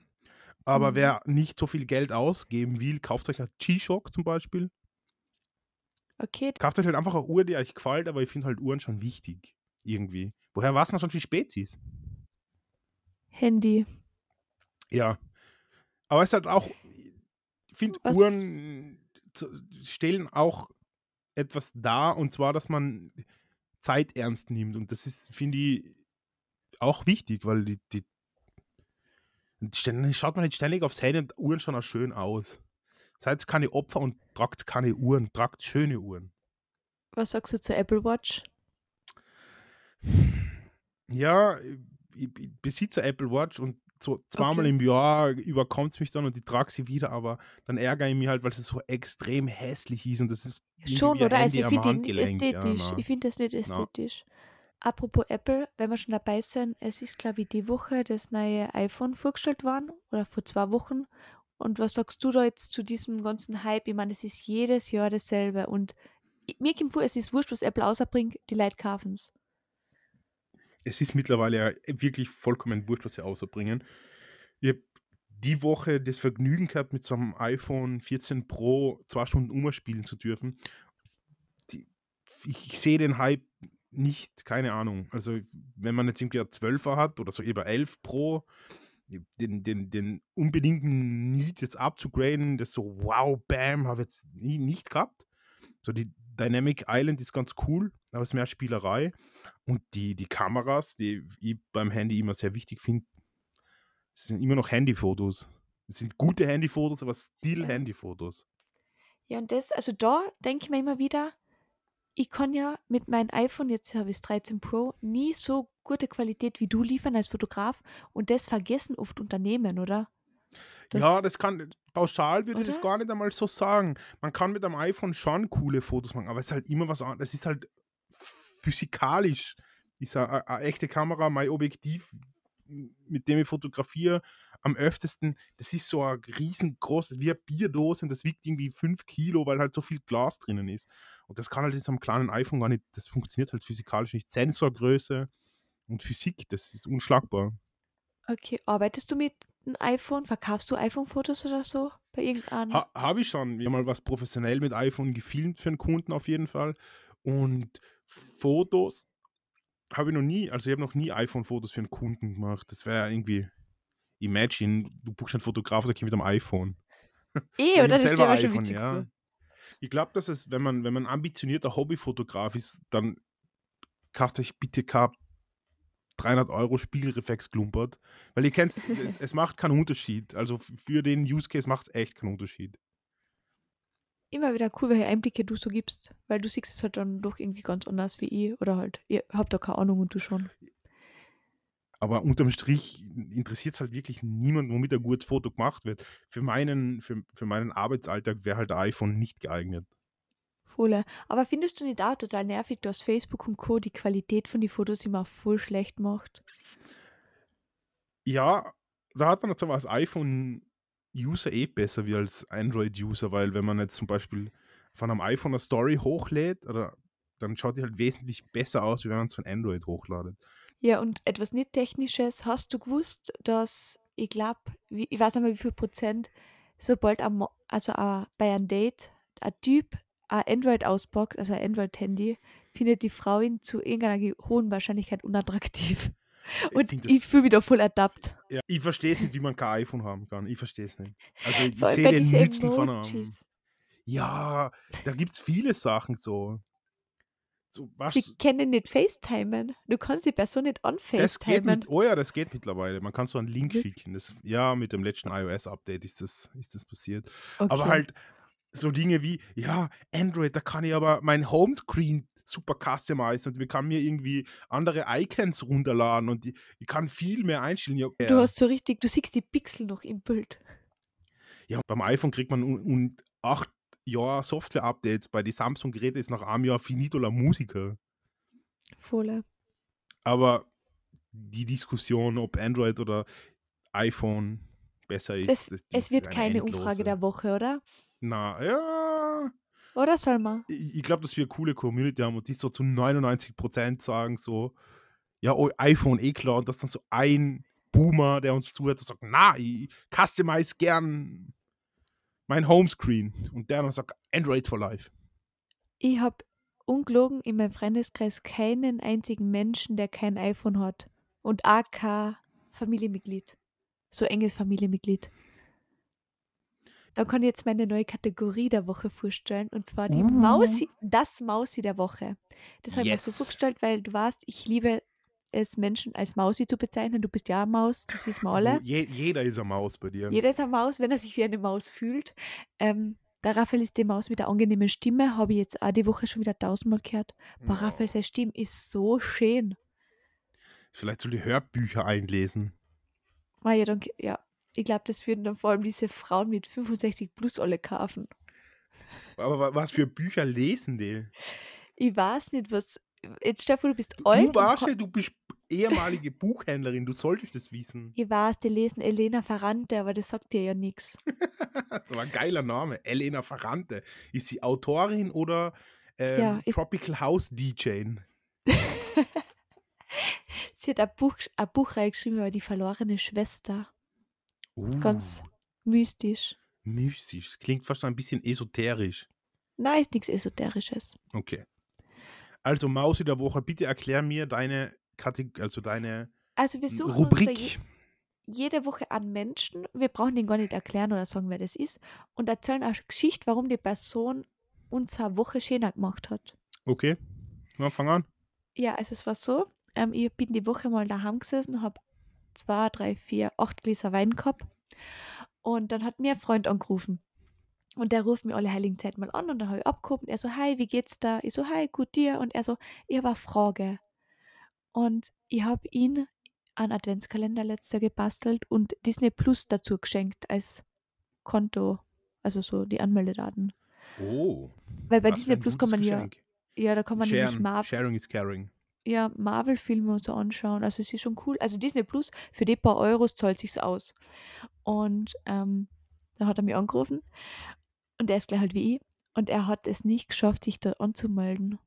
Speaker 1: Aber
Speaker 2: Mhm.
Speaker 1: wer nicht so viel Geld ausgeben will, kauft euch ein G-Shock zum Beispiel.
Speaker 2: Okay,
Speaker 1: Kauft euch halt einfach eine Uhr, die euch gefällt, aber ich finde halt Uhren schon wichtig. Irgendwie. Woher weiß man schon, wie spät sie ist?
Speaker 2: Handy.
Speaker 1: Ja. Aber es halt auch, ich finde, Uhren stellen auch etwas da und zwar, dass man Zeit ernst nimmt. Und das ist, finde ich, auch wichtig, weil die, die, die schaut man nicht ständig aufs Handy und Uhren schauen auch schön aus. Seid keine Opfer und tragt keine Uhren, tragt schöne Uhren.
Speaker 2: Was sagst du zur Apple Watch?
Speaker 1: Ja, ich, ich besitze Apple Watch und so zweimal
Speaker 2: Okay.
Speaker 1: im Jahr überkommt es mich dann und ich trage sie wieder, aber dann ärgere ich mich halt, weil es so extrem hässlich ist und das ist
Speaker 2: Schon, oder? Also ich finde ihn nicht.
Speaker 1: Ja,
Speaker 2: ästhetisch.
Speaker 1: na,
Speaker 2: Ich finde das nicht ästhetisch. Apropos Apple, wenn wir schon dabei sind, es ist, glaube ich, die Woche das neue iPhone vorgestellt worden oder vor zwei Wochen. Und was sagst du da jetzt zu diesem ganzen Hype? Ich meine, es ist jedes Jahr dasselbe. Und mir kommt vor, es ist wurscht, was Apple ausbringt, die Leute kaufen es.
Speaker 1: Es ist mittlerweile wirklich vollkommen wurscht, was sie außerbringen. Ich habe die Woche das Vergnügen gehabt, mit so einem iPhone 14 Pro zwei Stunden umspielen zu dürfen. Ich, ich sehe den Hype nicht, keine Ahnung. Also, wenn man jetzt irgendwie ein 12er hat oder so eben 11 Pro, den, den, den unbedingten Need jetzt abzugraden, das so wow, bam, habe ich jetzt nie, nicht gehabt. So die Dynamic Island ist ganz cool, aber es ist mehr Spielerei. Und die, die Kameras, die ich beim Handy immer sehr wichtig finde, sind immer noch Handyfotos. Es sind gute Handyfotos, aber still. Handyfotos.
Speaker 2: Ja, und das, also da denke ich mir immer wieder, ich kann ja mit meinem iPhone, jetzt habe ich das 13 Pro, nie so gute Qualität wie du liefern als Fotograf und das vergessen oft Unternehmen, oder? Das-
Speaker 1: ja, das kann, pauschal würde ich das gar nicht einmal so sagen. Man kann mit einem iPhone schon coole Fotos machen, aber es ist halt immer was anderes. Es ist halt physikalisch. Ist eine, eine echte Kamera, mein Objektiv, mit dem ich fotografiere, am öftesten, das ist so ein riesengroßes, wie eine Bierdose und das wiegt irgendwie 5 Kilo, weil halt so viel Glas drinnen ist. Und das kann halt in so einem kleinen iPhone gar nicht, das funktioniert halt physikalisch nicht. Sensorgröße und Physik, das ist unschlagbar.
Speaker 2: Okay, arbeitest du mit einem iPhone? Verkaufst du iPhone-Fotos oder so bei irgendeinem?
Speaker 1: Ha, Habe ich schon. Wir haben mal was professionell mit iPhone gefilmt für einen Kunden auf jeden Fall. Und Fotos habe ich noch nie, also ich habe noch nie iPhone-Fotos für einen Kunden gemacht. Das wäre irgendwie, imagine, du buchst einen Fotograf, der kommt mit einem iPhone.
Speaker 2: eh, oder? Das ist ja schon witzig.
Speaker 1: ja.
Speaker 2: vor.
Speaker 1: Ich glaube, dass es, wenn man, wenn man ambitionierter Hobbyfotograf ist, dann kauft euch bitte kein 300 Euro Spiegelreflex klumpert, weil ihr kennt, es, es macht keinen Unterschied. Also für den Use Case macht es echt keinen Unterschied.
Speaker 2: Immer wieder cool, welche Einblicke du so gibst, weil du siehst es halt dann doch irgendwie ganz anders wie ich oder halt, ihr habt da keine Ahnung und du schon.
Speaker 1: Aber unterm Strich interessiert es halt wirklich niemand, womit ein gutes Foto gemacht wird. Für meinen, für, für meinen Arbeitsalltag wäre halt ein iPhone nicht geeignet.
Speaker 2: Voll. Aber findest du nicht auch total nervig, dass Facebook und Co. die Qualität von den Fotos immer voll schlecht macht?
Speaker 1: Ja, da hat man jetzt aber als iPhone-User eh besser wie als Android-User, weil wenn man jetzt zum Beispiel von einem iPhone eine Story hochlädt, oder, dann schaut die halt wesentlich besser aus, wie wenn man es von Android hochladet.
Speaker 2: Ja, und etwas nicht Technisches. Hast du gewusst, dass ich glaube, ich weiß nicht mehr wie viel Prozent, sobald am, also äh, bei einem Date ein Typ ein Android auspackt, also ein Android-Handy, findet die Frau ihn zu irgendeiner ge- hohen Wahrscheinlichkeit unattraktiv. Und ich
Speaker 1: das-
Speaker 2: fühle mich da voll ertappt.
Speaker 1: Ja, ich verstehe es nicht, wie man kein iPhone haben kann. Ich verstehe es nicht. Also ich sehe den Nutzen von einem. Ja, da gibt es viele Sachen so du machst.
Speaker 2: Sie können nicht FaceTimen. Du kannst die Person nicht anfacetimen.
Speaker 1: Oh ja, das geht mittlerweile. Man kann so einen Link schicken. Das, ja, mit dem letzten iOS-Update ist das, ist das passiert.
Speaker 2: Okay.
Speaker 1: Aber halt so Dinge wie, ja, Android, da kann ich aber mein Homescreen super customizen und wir kann mir irgendwie andere Icons runterladen und ich, ich kann viel mehr einstellen. Ja,
Speaker 2: du hast so richtig, du siehst die Pixel noch im Bild.
Speaker 1: Ja, beim iPhone kriegt man un, un 8 Jahr Software-Updates bei den Samsung-Geräten ist nach einem Jahr finito la musica.
Speaker 2: Volle.
Speaker 1: Aber die Diskussion, ob Android oder iPhone besser ist.
Speaker 2: Es,
Speaker 1: das,
Speaker 2: das
Speaker 1: es
Speaker 2: wird keine
Speaker 1: endlose.
Speaker 2: Umfrage der Woche, oder?
Speaker 1: Na, ja.
Speaker 2: Oder soll man?
Speaker 1: Ich, ich glaube, dass wir eine coole Community haben und die so zu 99% sagen so, ja, oh, iPhone eh klar und das dann so ein Boomer, der uns zuhört, so sagt, na, ich customize gern mein Homescreen und der dann sagt, Android for life.
Speaker 2: Ich habe ungelogen in meinem Freundeskreis keinen einzigen Menschen, der kein iPhone hat. Und auch kein Familienmitglied. So enges Familienmitglied. Da kann ich jetzt meine neue Kategorie der Woche vorstellen und zwar die
Speaker 1: Uh.
Speaker 2: Mausi, das Mausi der Woche. Das habe ich mir so vorgestellt, weil du weißt, ich liebe es, Menschen als Mausi zu bezeichnen. Du bist ja eine Maus, das wissen wir alle.
Speaker 1: Je, jeder ist eine Maus bei dir.
Speaker 2: Jeder ist eine Maus, wenn er sich wie eine Maus fühlt. Ähm, der Raphael ist die Maus mit der angenehmen Stimme, habe ich jetzt auch die Woche schon wieder tausendmal gehört. Boah,
Speaker 1: Oh.
Speaker 2: Raphael, seine Stimme ist so schön.
Speaker 1: Vielleicht soll ich Hörbücher einlesen.
Speaker 2: Ah, ja, dann, ja, ich glaube, das würden dann vor allem diese Frauen mit 65 plus alle kaufen.
Speaker 1: Aber wa- was für Bücher lesen die?
Speaker 2: Ich weiß nicht, was. Jetzt stell dir vor, du bist alt.
Speaker 1: du warst ja, du bist ehemalige Buchhändlerin, du solltest das wissen.
Speaker 2: Ich weiß, die lesen Elena Ferrante, aber das sagt dir ja nichts.
Speaker 1: Das war ein geiler Name. Elena Ferrante. Ist sie Autorin oder ähm,
Speaker 2: Ja,
Speaker 1: Tropical House DJ?
Speaker 2: Sie hat ein Buch, ein Buch reingeschrieben über die verlorene Schwester.
Speaker 1: Uh,
Speaker 2: Ganz mystisch.
Speaker 1: mystisch. Klingt fast ein bisschen esoterisch.
Speaker 2: Nein, ist nichts Esoterisches.
Speaker 1: Okay. Also Mausi der Woche, bitte erklär mir deine Kategorie, also deine
Speaker 2: Also wir suchen uns da je,
Speaker 1: Rubrik.
Speaker 2: jede Woche an Menschen. Wir brauchen den gar nicht erklären oder sagen, wer das ist. Und erzählen eine Geschichte, warum die Person unsere Woche schöner gemacht hat.
Speaker 1: Okay. Na, fang an.
Speaker 2: Ja, also es war so, ähm, ich bin die Woche mal daheim gesessen, habe zwei, drei, vier, acht Gläser Wein gehabt. Und dann hat mir ein Freund angerufen. Und der ruft mir alle heiligen Zeit mal an und dann habe ich abgehoben. Er so, hi, wie geht's da? Ich so, hi, gut dir. Und er so, ich habe eine Frage. Und ich habe ihn einen Adventskalender letztes Jahr gebastelt und Disney Plus dazu geschenkt als Konto, also so die Anmeldedaten.
Speaker 1: Oh.
Speaker 2: Weil bei Disney Plus kann man ja, ja, da kann man nämlich
Speaker 1: Sharen.
Speaker 2: Mar
Speaker 1: Sharing is caring.
Speaker 2: ja, Marvel-Filme und so anschauen. Also es ist schon cool. Also Disney Plus, für die paar Euros zahlt sich's aus. Und ähm, dann hat er mich angerufen und er ist gleich halt wie ich. Und er hat es nicht geschafft, sich da anzumelden.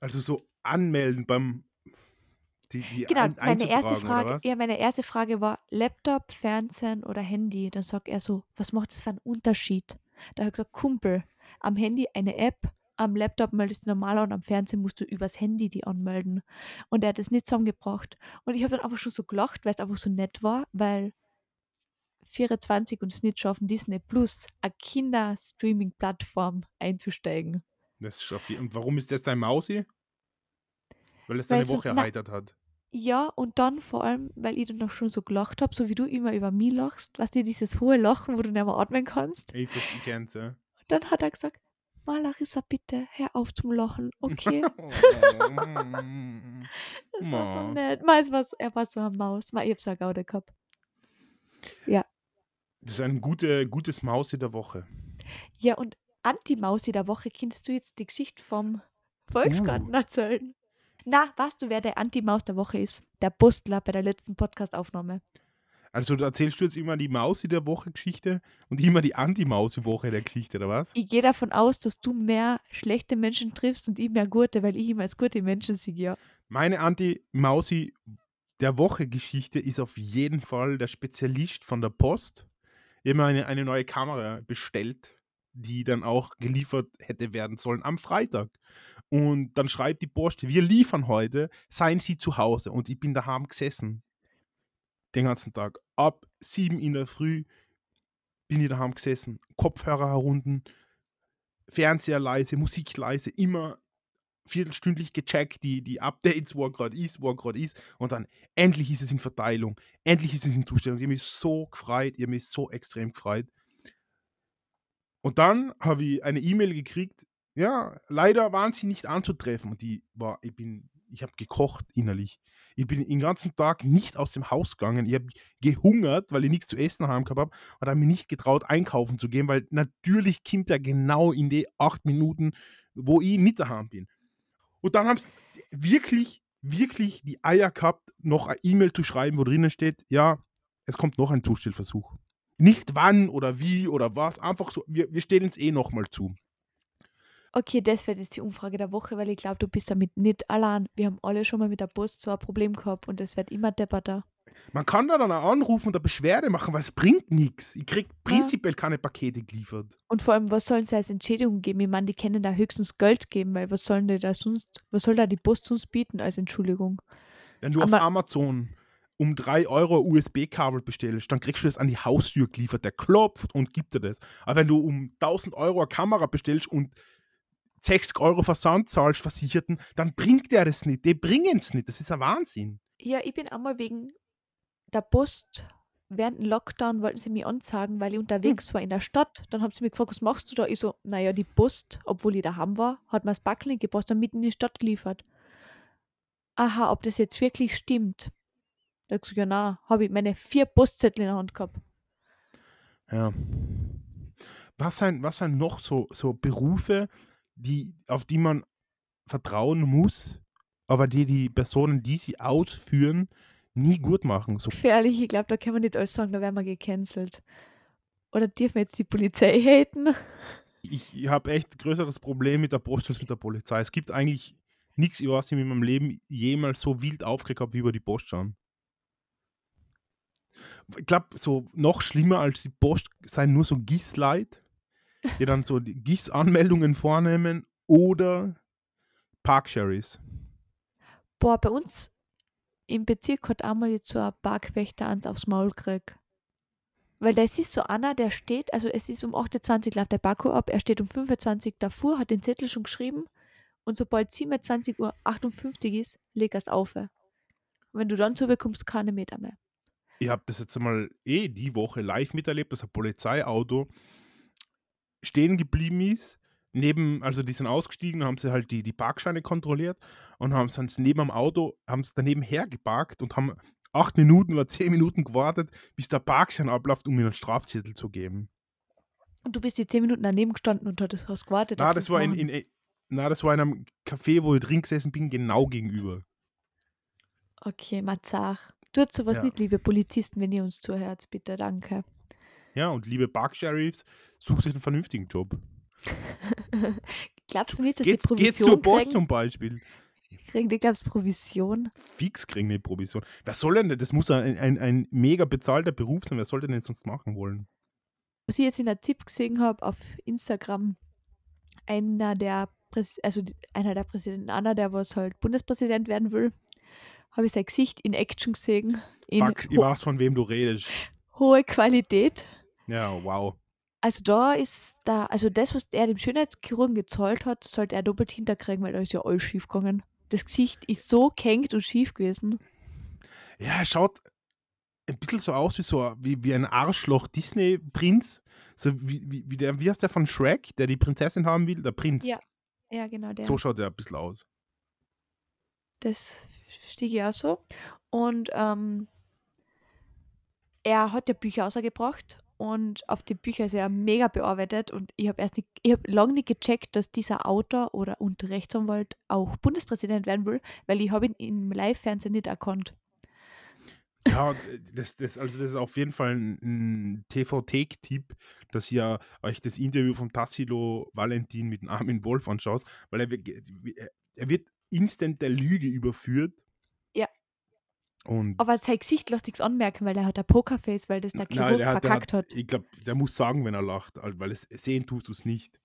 Speaker 1: Also so anmelden beim die, die
Speaker 2: Genau,
Speaker 1: ein,
Speaker 2: meine erste Frage, ja, meine erste Frage war Laptop, Fernsehen oder Handy. Dann sagt er so, was macht das für einen Unterschied? Da habe ich gesagt, Kumpel, am Handy eine App, am Laptop meldest du normaler und am Fernsehen musst du übers Handy die anmelden. Und er hat es nicht zusammengebracht. Und ich habe dann einfach schon so gelacht, weil es einfach so nett war, weil 24 und es nicht schaffen, Disney Plus, eine Kinder-Streaming-Plattform einzusteigen.
Speaker 1: Das ist auf Und warum ist das dein Mausi? Weil es deine
Speaker 2: so-
Speaker 1: Woche
Speaker 2: na-
Speaker 1: erheitert hat.
Speaker 2: Ja, und dann vor allem, weil ich dann noch schon so gelacht habe, so wie du immer über mich lachst, weißt du, dieses hohe Lachen, wo du nicht mehr atmen kannst.
Speaker 1: Ich verstehe, ja.
Speaker 2: Und dann hat er gesagt, Ma Larissa, bitte, hör auf zum Lachen, okay? Das war so nett. War so, er war so eine Maus. Ma, ich hab so eine Gaude gehabt.
Speaker 1: Das ist ein gute, gutes Mausi der Woche.
Speaker 2: Ja, und Anti-Mausi der Woche, kannst du jetzt die Geschichte vom Volksgarten erzählen? Na, weißt du, wer der Anti-Maus der Woche ist? Der Bustler bei der letzten Podcast-Aufnahme.
Speaker 1: Also da erzählst du jetzt immer die Mausi der Woche Geschichte und immer die Anti-Mausi-Woche der Geschichte, oder was?
Speaker 2: Ich gehe davon aus, dass du mehr schlechte Menschen triffst und ich mehr gute, weil ich immer als gute Menschen sehe, ja.
Speaker 1: Meine Anti-Mausi der Woche Geschichte ist auf jeden Fall der Spezialist von der Post. Immer eine, eine neue Kamera bestellt, die dann auch geliefert hätte werden sollen am Freitag. Und dann schreibt die Post, wir liefern heute, seien Sie zu Hause. Und ich bin daheim gesessen. Den ganzen Tag. Ab sieben in der Früh bin ich daheim gesessen. Kopfhörer herunten, Fernseher leise, Musik leise, immer viertelstündlich gecheckt, die, die Updates, wo er gerade ist, wo er gerade ist. Und dann endlich ist es in Verteilung, endlich ist es in Zustellung. Ich habe mich so gefreut, ich habe mich so extrem gefreut. Und dann habe ich eine E-Mail gekriegt, ja, leider waren sie nicht anzutreffen. Und die war, ich bin, ich habe gekocht innerlich. Ich bin den ganzen Tag nicht aus dem Haus gegangen. Ich habe gehungert, weil ich nichts zu essen haben gehabt habe und habe mich nicht getraut, einkaufen zu gehen, weil natürlich kommt er genau in die acht Minuten, wo ich nicht daheim bin. Und dann haben sie wirklich, wirklich die Eier gehabt, noch eine E-Mail zu schreiben, wo drinnen steht, ja, es kommt noch ein Zustellversuch. Nicht wann oder wie oder was, einfach so, wir, wir stellen es eh nochmal zu.
Speaker 2: Okay, das wird jetzt die Umfrage der Woche, weil ich glaube, du bist damit nicht allein. Wir haben alle schon mal mit der Post so ein Problem gehabt und es wird immer depperter.
Speaker 1: Man kann da dann auch anrufen und eine Beschwerde machen, weil es bringt nichts. Ich krieg prinzipiell keine Pakete geliefert.
Speaker 2: Und vor allem, was sollen sie als Entschädigung geben? Ich meine, die können da höchstens Geld geben, weil was sollen die da sonst, was soll da die Post sonst bieten als Entschuldigung?
Speaker 1: Wenn du auf
Speaker 2: Aber-
Speaker 1: Amazon um 3 Euro USB-Kabel bestellst, dann kriegst du das an die Haustür geliefert. Der klopft und gibt dir das. Aber wenn du um 1000 Euro eine Kamera bestellst und 60 Euro Versand zahlst, Versicherten, dann bringt der das nicht. Die bringen es nicht. Das ist ein Wahnsinn.
Speaker 2: Ja, ich bin einmal wegen der Post während dem Lockdown wollten sie mich anzeigen, weil ich
Speaker 1: Hm.
Speaker 2: unterwegs war in der Stadt. Dann haben sie mich gefragt, was machst du da? Ich so, naja, die Post, obwohl ich daheim war, hat mir das Backeln gepasst und mitten in die Stadt geliefert. Aha, ob das jetzt wirklich stimmt. Da hab ich gesagt, ja, na, habe ich meine vier Postzettel in der Hand gehabt.
Speaker 1: Ja. Was sind, was sind noch so, so Berufe, die, auf die man vertrauen muss, aber die die Personen, die sie ausführen, nie gut machen? So,
Speaker 2: Gefährlich, ich glaube, da kann man nicht alles sagen, da werden wir gecancelt. Oder dürfen wir jetzt die Polizei haten?
Speaker 1: ich habe echt größeres Problem mit der Post als mit der Polizei. Es gibt eigentlich nichts, über was ich in meinem Leben jemals so wild aufgeregt habe, wie über die Post schauen. Ich glaube, so noch schlimmer als die Post seien nur so GIS-Leute, die dann so die GIS-Anmeldungen vornehmen oder Parksharis.
Speaker 2: Boah, bei uns im Bezirk hat einmal jetzt so ein Parkwächter ans aufs Maul gekriegt. Weil das ist so einer, der steht, also es ist um 28 läuft der Baku ab, er steht um 25 davor, hat den Zettel schon geschrieben und sobald 27.58 Uhr ist, leg er es auf. Und wenn du dann zubekommst, keine Meter mehr.
Speaker 1: Ich habe das jetzt mal eh die Woche live miterlebt, dass ein Polizeiauto stehen geblieben ist. Neben, also die sind ausgestiegen, haben sie halt die, die Parkscheine kontrolliert und haben es neben am Auto, haben es daneben hergeparkt und haben acht Minuten oder zehn Minuten gewartet, bis der Parkschein abläuft, um ihnen einen Strafzettel zu geben.
Speaker 2: Und du bist die 10 Minuten daneben gestanden und hattest hast gewartet.
Speaker 1: Na, das war in, in, na, das war in einem Café, wo ich drin gesessen bin, genau gegenüber.
Speaker 2: Okay, Mazach. Tut sowas
Speaker 1: Ja.
Speaker 2: nicht, liebe Polizisten, wenn ihr uns zuhört, bitte, danke.
Speaker 1: Ja, und liebe Parksheriffs, sucht sich einen vernünftigen Job.
Speaker 2: Glaubst du nicht, dass die
Speaker 1: Geht's, geht's
Speaker 2: Provision
Speaker 1: zur Post
Speaker 2: kriegen?
Speaker 1: zum Beispiel?
Speaker 2: kriegen die, glaubst du, Provision?
Speaker 1: fix kriegen eine Provision. Wer soll denn, das muss ein, ein, ein mega bezahlter Beruf sein, wer soll denn das sonst machen wollen?
Speaker 2: was ich jetzt in der ZIP gesehen habe auf Instagram, einer der, Präs also die- einer der Präsidenten, einer, der was halt Bundespräsident werden will, habe ich sein Gesicht in Action gesehen, in
Speaker 1: Fuck, ich weiß, von wem du redest.
Speaker 2: hohe Qualität.
Speaker 1: Ja, wow.
Speaker 2: Also da ist da, also das, was er dem Schönheitschirurgen gezahlt hat, sollte er doppelt hinterkriegen, weil da ist ja alles schief gegangen. Das Gesicht ist so gehängt und schief gewesen.
Speaker 1: Ja, er schaut ein bisschen so aus wie so ein- wie, wie ein Arschloch-Disney-Prinz. So wie, wie, wie, der, wie heißt der von Shrek, der die Prinzessin haben will? Der Prinz.
Speaker 2: Ja, Ja, genau, der.
Speaker 1: So schaut er ein bisschen aus.
Speaker 2: Das stieg ich auch so. Und ähm, er hat ja Bücher ausgebracht und auf die Bücher ist er mega bearbeitet und ich habe erst nicht, ich habe lange nicht gecheckt, dass dieser Autor oder und Rechtsanwalt auch Bundespräsident werden will, weil ich habe ihn im Live-Fernsehen nicht erkannt.
Speaker 1: Ja, äh, das, das, also das ist auf jeden Fall ein, ein TV-Take-Tipp, dass ihr euch das Interview von Tassilo Valentin mit Armin Wolf anschaut, weil er, er wird instant der Lüge überführt.
Speaker 2: Ja.
Speaker 1: Und
Speaker 2: Aber sein Gesicht lässt nichts anmerken, weil er hat ein Pokerface, weil das der
Speaker 1: Nein,
Speaker 2: Chirurg
Speaker 1: der hat,
Speaker 2: verkackt
Speaker 1: hat,
Speaker 2: hat.
Speaker 1: ich glaube, der muss sagen, wenn er lacht, weil es sehen tust du es nicht.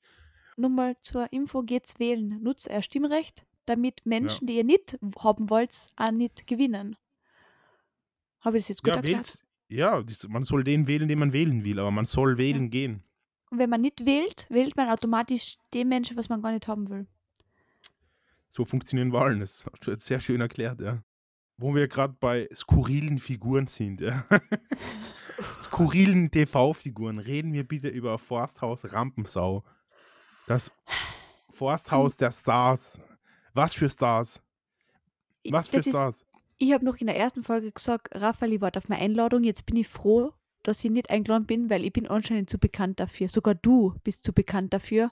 Speaker 2: Nur mal zur Info geht's wählen. Nutzt er Stimmrecht, damit Menschen, die ihr nicht haben wollt, auch nicht gewinnen. Habe ich das jetzt gut
Speaker 1: Ja,
Speaker 2: erklärt?
Speaker 1: ja, man soll den wählen, den man wählen will, aber man soll wählen gehen.
Speaker 2: Und wenn man nicht wählt, wählt man automatisch den Menschen, was man gar nicht haben will.
Speaker 1: So funktionieren Wahlen. Das hast du jetzt sehr schön erklärt, ja. Wo wir gerade bei skurrilen Figuren sind, ja. skurrilen TV-Figuren, reden wir bitte über Forsthaus Rampensau. Das Forsthaus der Stars. Was für Stars? Was für
Speaker 2: das ist,
Speaker 1: Stars?
Speaker 2: ich habe noch in der ersten Folge gesagt, Raphael, ich warte auf meine Einladung. Jetzt bin ich froh, dass ich nicht eingeladen bin, weil ich bin anscheinend zu bekannt dafür. Sogar du bist zu bekannt dafür.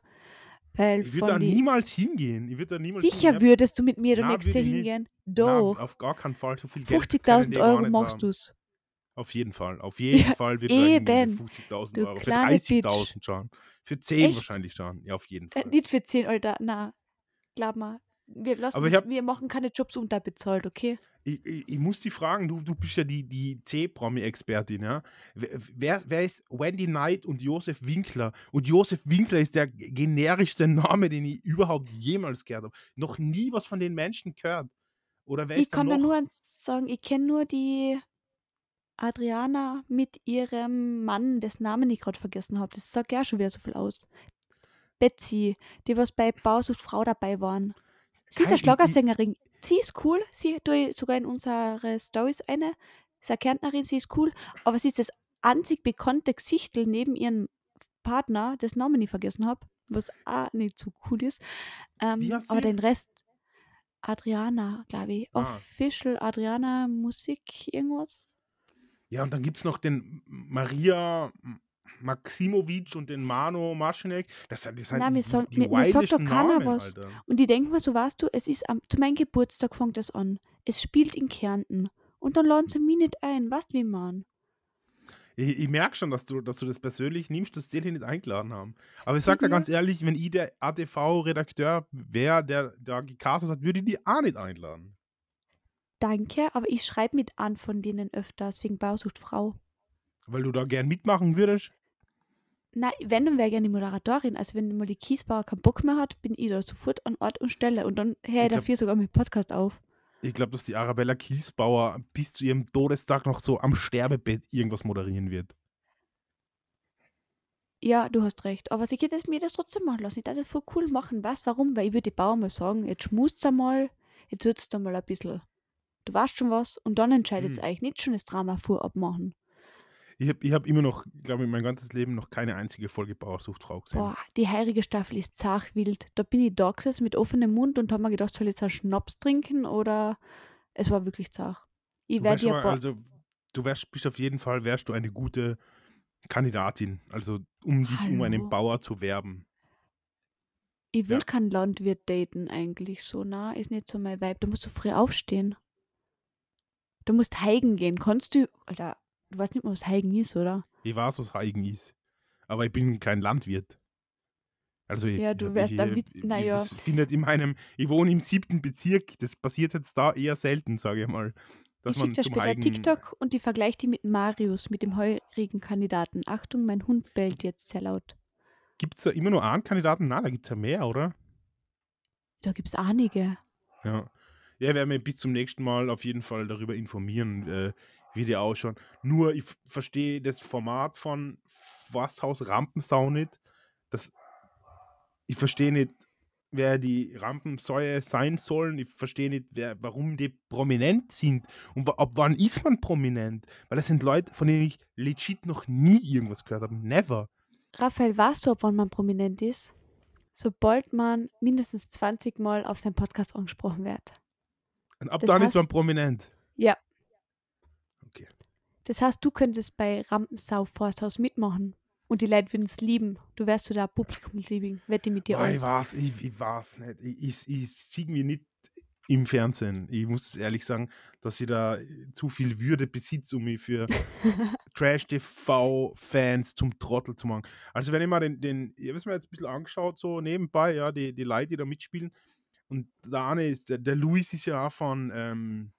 Speaker 2: Weil
Speaker 1: Ich würde da niemals hingehen. Ich würde da niemals
Speaker 2: Sicher
Speaker 1: hingehen.
Speaker 2: würdest du mit mir
Speaker 1: Na,
Speaker 2: nächstes Jahr hingehen.
Speaker 1: Nein,
Speaker 2: Doch.
Speaker 1: auf gar keinen Fall. So viel Geld können
Speaker 2: 50.000
Speaker 1: die gar
Speaker 2: Euro machst
Speaker 1: haben.
Speaker 2: du's.
Speaker 1: Auf jeden Fall. Auf jeden
Speaker 2: Ja,
Speaker 1: Fall wird
Speaker 2: eben.
Speaker 1: für 50.000
Speaker 2: Du
Speaker 1: Euro. Für
Speaker 2: kleine
Speaker 1: 30.000 schon. Für 10
Speaker 2: Echt?
Speaker 1: wahrscheinlich schon. Ja, auf jeden
Speaker 2: Äh,
Speaker 1: Fall.
Speaker 2: nicht für 10 Euro, na. Glaub mal. Wir, lassen uns,
Speaker 1: hab-
Speaker 2: wir machen keine Jobs unterbezahlt, okay?
Speaker 1: Ich, ich, ich muss die fragen, du, du bist ja die, die C-Promi-Expertin, ja? Wer, wer, ist Wendy Knight und Josef Winkler? Und Josef Winkler ist der generischste Name, den ich überhaupt jemals gehört habe. Noch nie was von den Menschen gehört. Oder wer
Speaker 2: Ich
Speaker 1: ist
Speaker 2: kann da nur sagen, ich kenne nur die Adriana mit ihrem Mann, dessen Namen ich gerade vergessen habe. Das sagt ja schon wieder so viel aus. Betsy, die was bei Bausucht Frau dabei waren. Sie ist eine Schlagersängerin. Sie ist cool. Sie tue sogar in unsere Stories eine. Sie ist eine Kärntnerin, sie ist cool. Aber sie ist das einzig bekannte Gesichtel neben ihrem Partner, dessen Namen ich vergessen habe, was auch nicht so cool ist. Ähm, aber den Rest, Adriana, glaube ich.
Speaker 1: Ah.
Speaker 2: Official Adriana Musik, irgendwas.
Speaker 1: Ja, und dann gibt es noch den Maria Maximovic und den Mano Maschenek. Das, sind- das sind
Speaker 2: Nein,
Speaker 1: die,
Speaker 2: sag-
Speaker 1: die
Speaker 2: mir- mir sagt doch keiner
Speaker 1: Namen,
Speaker 2: was.
Speaker 1: Alter.
Speaker 2: Und ich denke mir so, weißt du, es ist am, zu meinem Geburtstag fängt es an. Es spielt in Kärnten. Und dann laden sie mich nicht ein. Weißt du, wie man?
Speaker 1: Ich, ich merke schon, dass du, dass du das persönlich nimmst, dass die dich nicht eingeladen haben. Aber ich sag dir
Speaker 2: Ja.
Speaker 1: ganz ehrlich, wenn ich der ATV-Redakteur wäre, der da gecastet hat, würde ich die auch nicht einladen.
Speaker 2: Danke, aber ich schreibe mit an von denen öfters wegen Bausucht Frau.
Speaker 1: Weil du da gern mitmachen würdest.
Speaker 2: Nein, wenn, dann wäre ich gerne die Moderatorin. Also wenn mal die Kiesbauer keinen Bock mehr hat, bin ich da sofort an Ort und Stelle. Und dann höre ich
Speaker 1: Ich
Speaker 2: dafür sogar mit Podcast auf.
Speaker 1: Ich glaube, dass die Arabella Kiesbauer bis zu ihrem Todestag noch so am Sterbebett irgendwas moderieren wird.
Speaker 2: Ja, du hast recht. Aber sie geht es mir das trotzdem machen lassen. Ich darf das voll cool machen. Weißt warum? Weil ich würde die Bauer mal sagen, jetzt schmust einmal, jetzt würzt mal ein bisschen. Du weißt schon was und dann entscheidet
Speaker 1: Hm.
Speaker 2: euch nicht schon das Drama vorab machen.
Speaker 1: Ich habe ich hab immer noch, glaube ich, mein ganzes Leben noch keine einzige Folge Bauersucht Frau gesehen.
Speaker 2: Boah, die heurige Staffel ist zachwild. Da bin ich da gesessen mit offenem Mund und habe mir gedacht, soll ich jetzt einen Schnaps trinken oder es war wirklich zach. Ich
Speaker 1: Du,
Speaker 2: werde dir
Speaker 1: also, du wärst, bist auf jeden Fall wärst du eine gute Kandidatin, also um dich um einen
Speaker 2: Hallo.
Speaker 1: Bauer zu werben.
Speaker 2: Ich will
Speaker 1: Ja.
Speaker 2: keinen Landwirt daten eigentlich so, na, ist nicht so mein Vibe. Da musst du früh aufstehen. Du musst heigen gehen. Kannst du, Alter, du weißt nicht mal, was heigen ist, oder?
Speaker 1: Ich weiß, was Heigen ist. Aber ich bin kein Landwirt. Also ich,
Speaker 2: Ja, du wärst
Speaker 1: ich,
Speaker 2: dann
Speaker 1: ich,
Speaker 2: wie- na ja.
Speaker 1: Das findet in meinem, ich wohne im siebten Bezirk, das passiert jetzt da eher selten, sage ich mal. Dass
Speaker 2: ich schicke dir später
Speaker 1: Heigen,
Speaker 2: TikTok und die vergleiche die mit Marius, mit dem heurigen Kandidaten. Achtung, mein Hund bellt jetzt sehr laut.
Speaker 1: Gibt es da immer nur einen Kandidaten? Nein, da gibt es ja mehr, oder?
Speaker 2: Da gibt es einige.
Speaker 1: Ja. Ja, ich werde mich bis zum nächsten Mal auf jeden Fall darüber informieren, äh, wie die ausschauen. Nur, ich verstehe das Format von Forsthaus Rampensau nicht. Das, ich verstehe nicht, wer die Rampensäue sein sollen. Ich verstehe nicht, wer, warum die prominent sind. Und ab wann ist man prominent? Weil das sind Leute, von denen ich legit noch nie irgendwas gehört habe. Never.
Speaker 2: Raphael, weißt du, ab wann man prominent ist? Sobald man mindestens 20 Mal auf seinen Podcast angesprochen wird.
Speaker 1: Und ab
Speaker 2: Das
Speaker 1: dann ist
Speaker 2: heißt-
Speaker 1: man prominent.
Speaker 2: Ja. Das heißt, du könntest bei Rampensau Forsthaus mitmachen. Und die Leute würden es lieben. Du wärst so der Publikumsliebling. Wette mit dir
Speaker 1: ich
Speaker 2: aus.
Speaker 1: weiß, ich, ich weiß nicht. Ich, ich, ich sehe mich nicht im Fernsehen. Ich muss es ehrlich sagen, dass ich da äh, zu viel Würde besitze, um mich für Trash-TV-Fans zum Trottel zu machen. Also wenn ich mal den, den ich habe es mir jetzt ein bisschen angeschaut, so nebenbei, ja, die, die Leute, die da mitspielen. Und der eine ist, der, der Luis ist ja auch von ähm,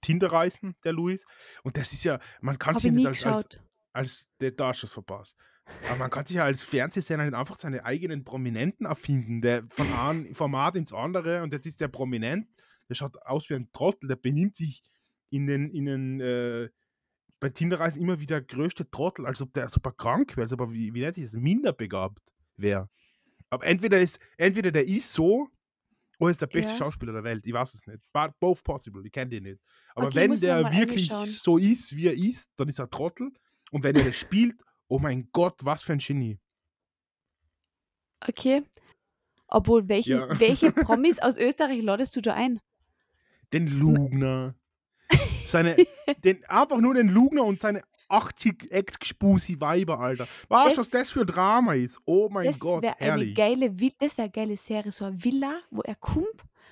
Speaker 1: Tinderreisen, der Luis. Und das ist ja, man kann sich
Speaker 2: ich
Speaker 1: nicht als, als, als der da hast du es verpasst. Aber man kann sich ja als Fernsehsender nicht einfach seine eigenen Prominenten erfinden, der von einem Format ins andere und jetzt ist der prominent, der schaut aus wie ein Trottel, der benimmt sich in den, in den äh, bei Tinderreisen immer wieder größte Trottel, als ob der super krank wäre, als ob er, wie, wie nennt sich das, minderbegabt wäre. Aber entweder ist, entweder der ist so, oder ist der beste
Speaker 2: Ja.
Speaker 1: Schauspieler der Welt. Ich weiß es nicht. But both possible, ich kenne den nicht. Aber
Speaker 2: Okay,
Speaker 1: wenn der wirklich so ist, wie er ist, dann ist er Trottel. Und wenn er das spielt, oh mein Gott, was für ein Genie.
Speaker 2: Okay. Obwohl, welchen,
Speaker 1: Ja.
Speaker 2: welche Promis aus Österreich ladest du da ein?
Speaker 1: Den Lugner. Seine, den, einfach nur den Lugner und seine 80 Ex-Spusi Weiber, Alter. Weißt du, was
Speaker 2: Das-
Speaker 1: das für Drama ist? Oh mein
Speaker 2: das
Speaker 1: Gott,
Speaker 2: eine
Speaker 1: herrlich.
Speaker 2: geile, Vi- das wäre eine geile Serie, so eine Villa, wo er kommt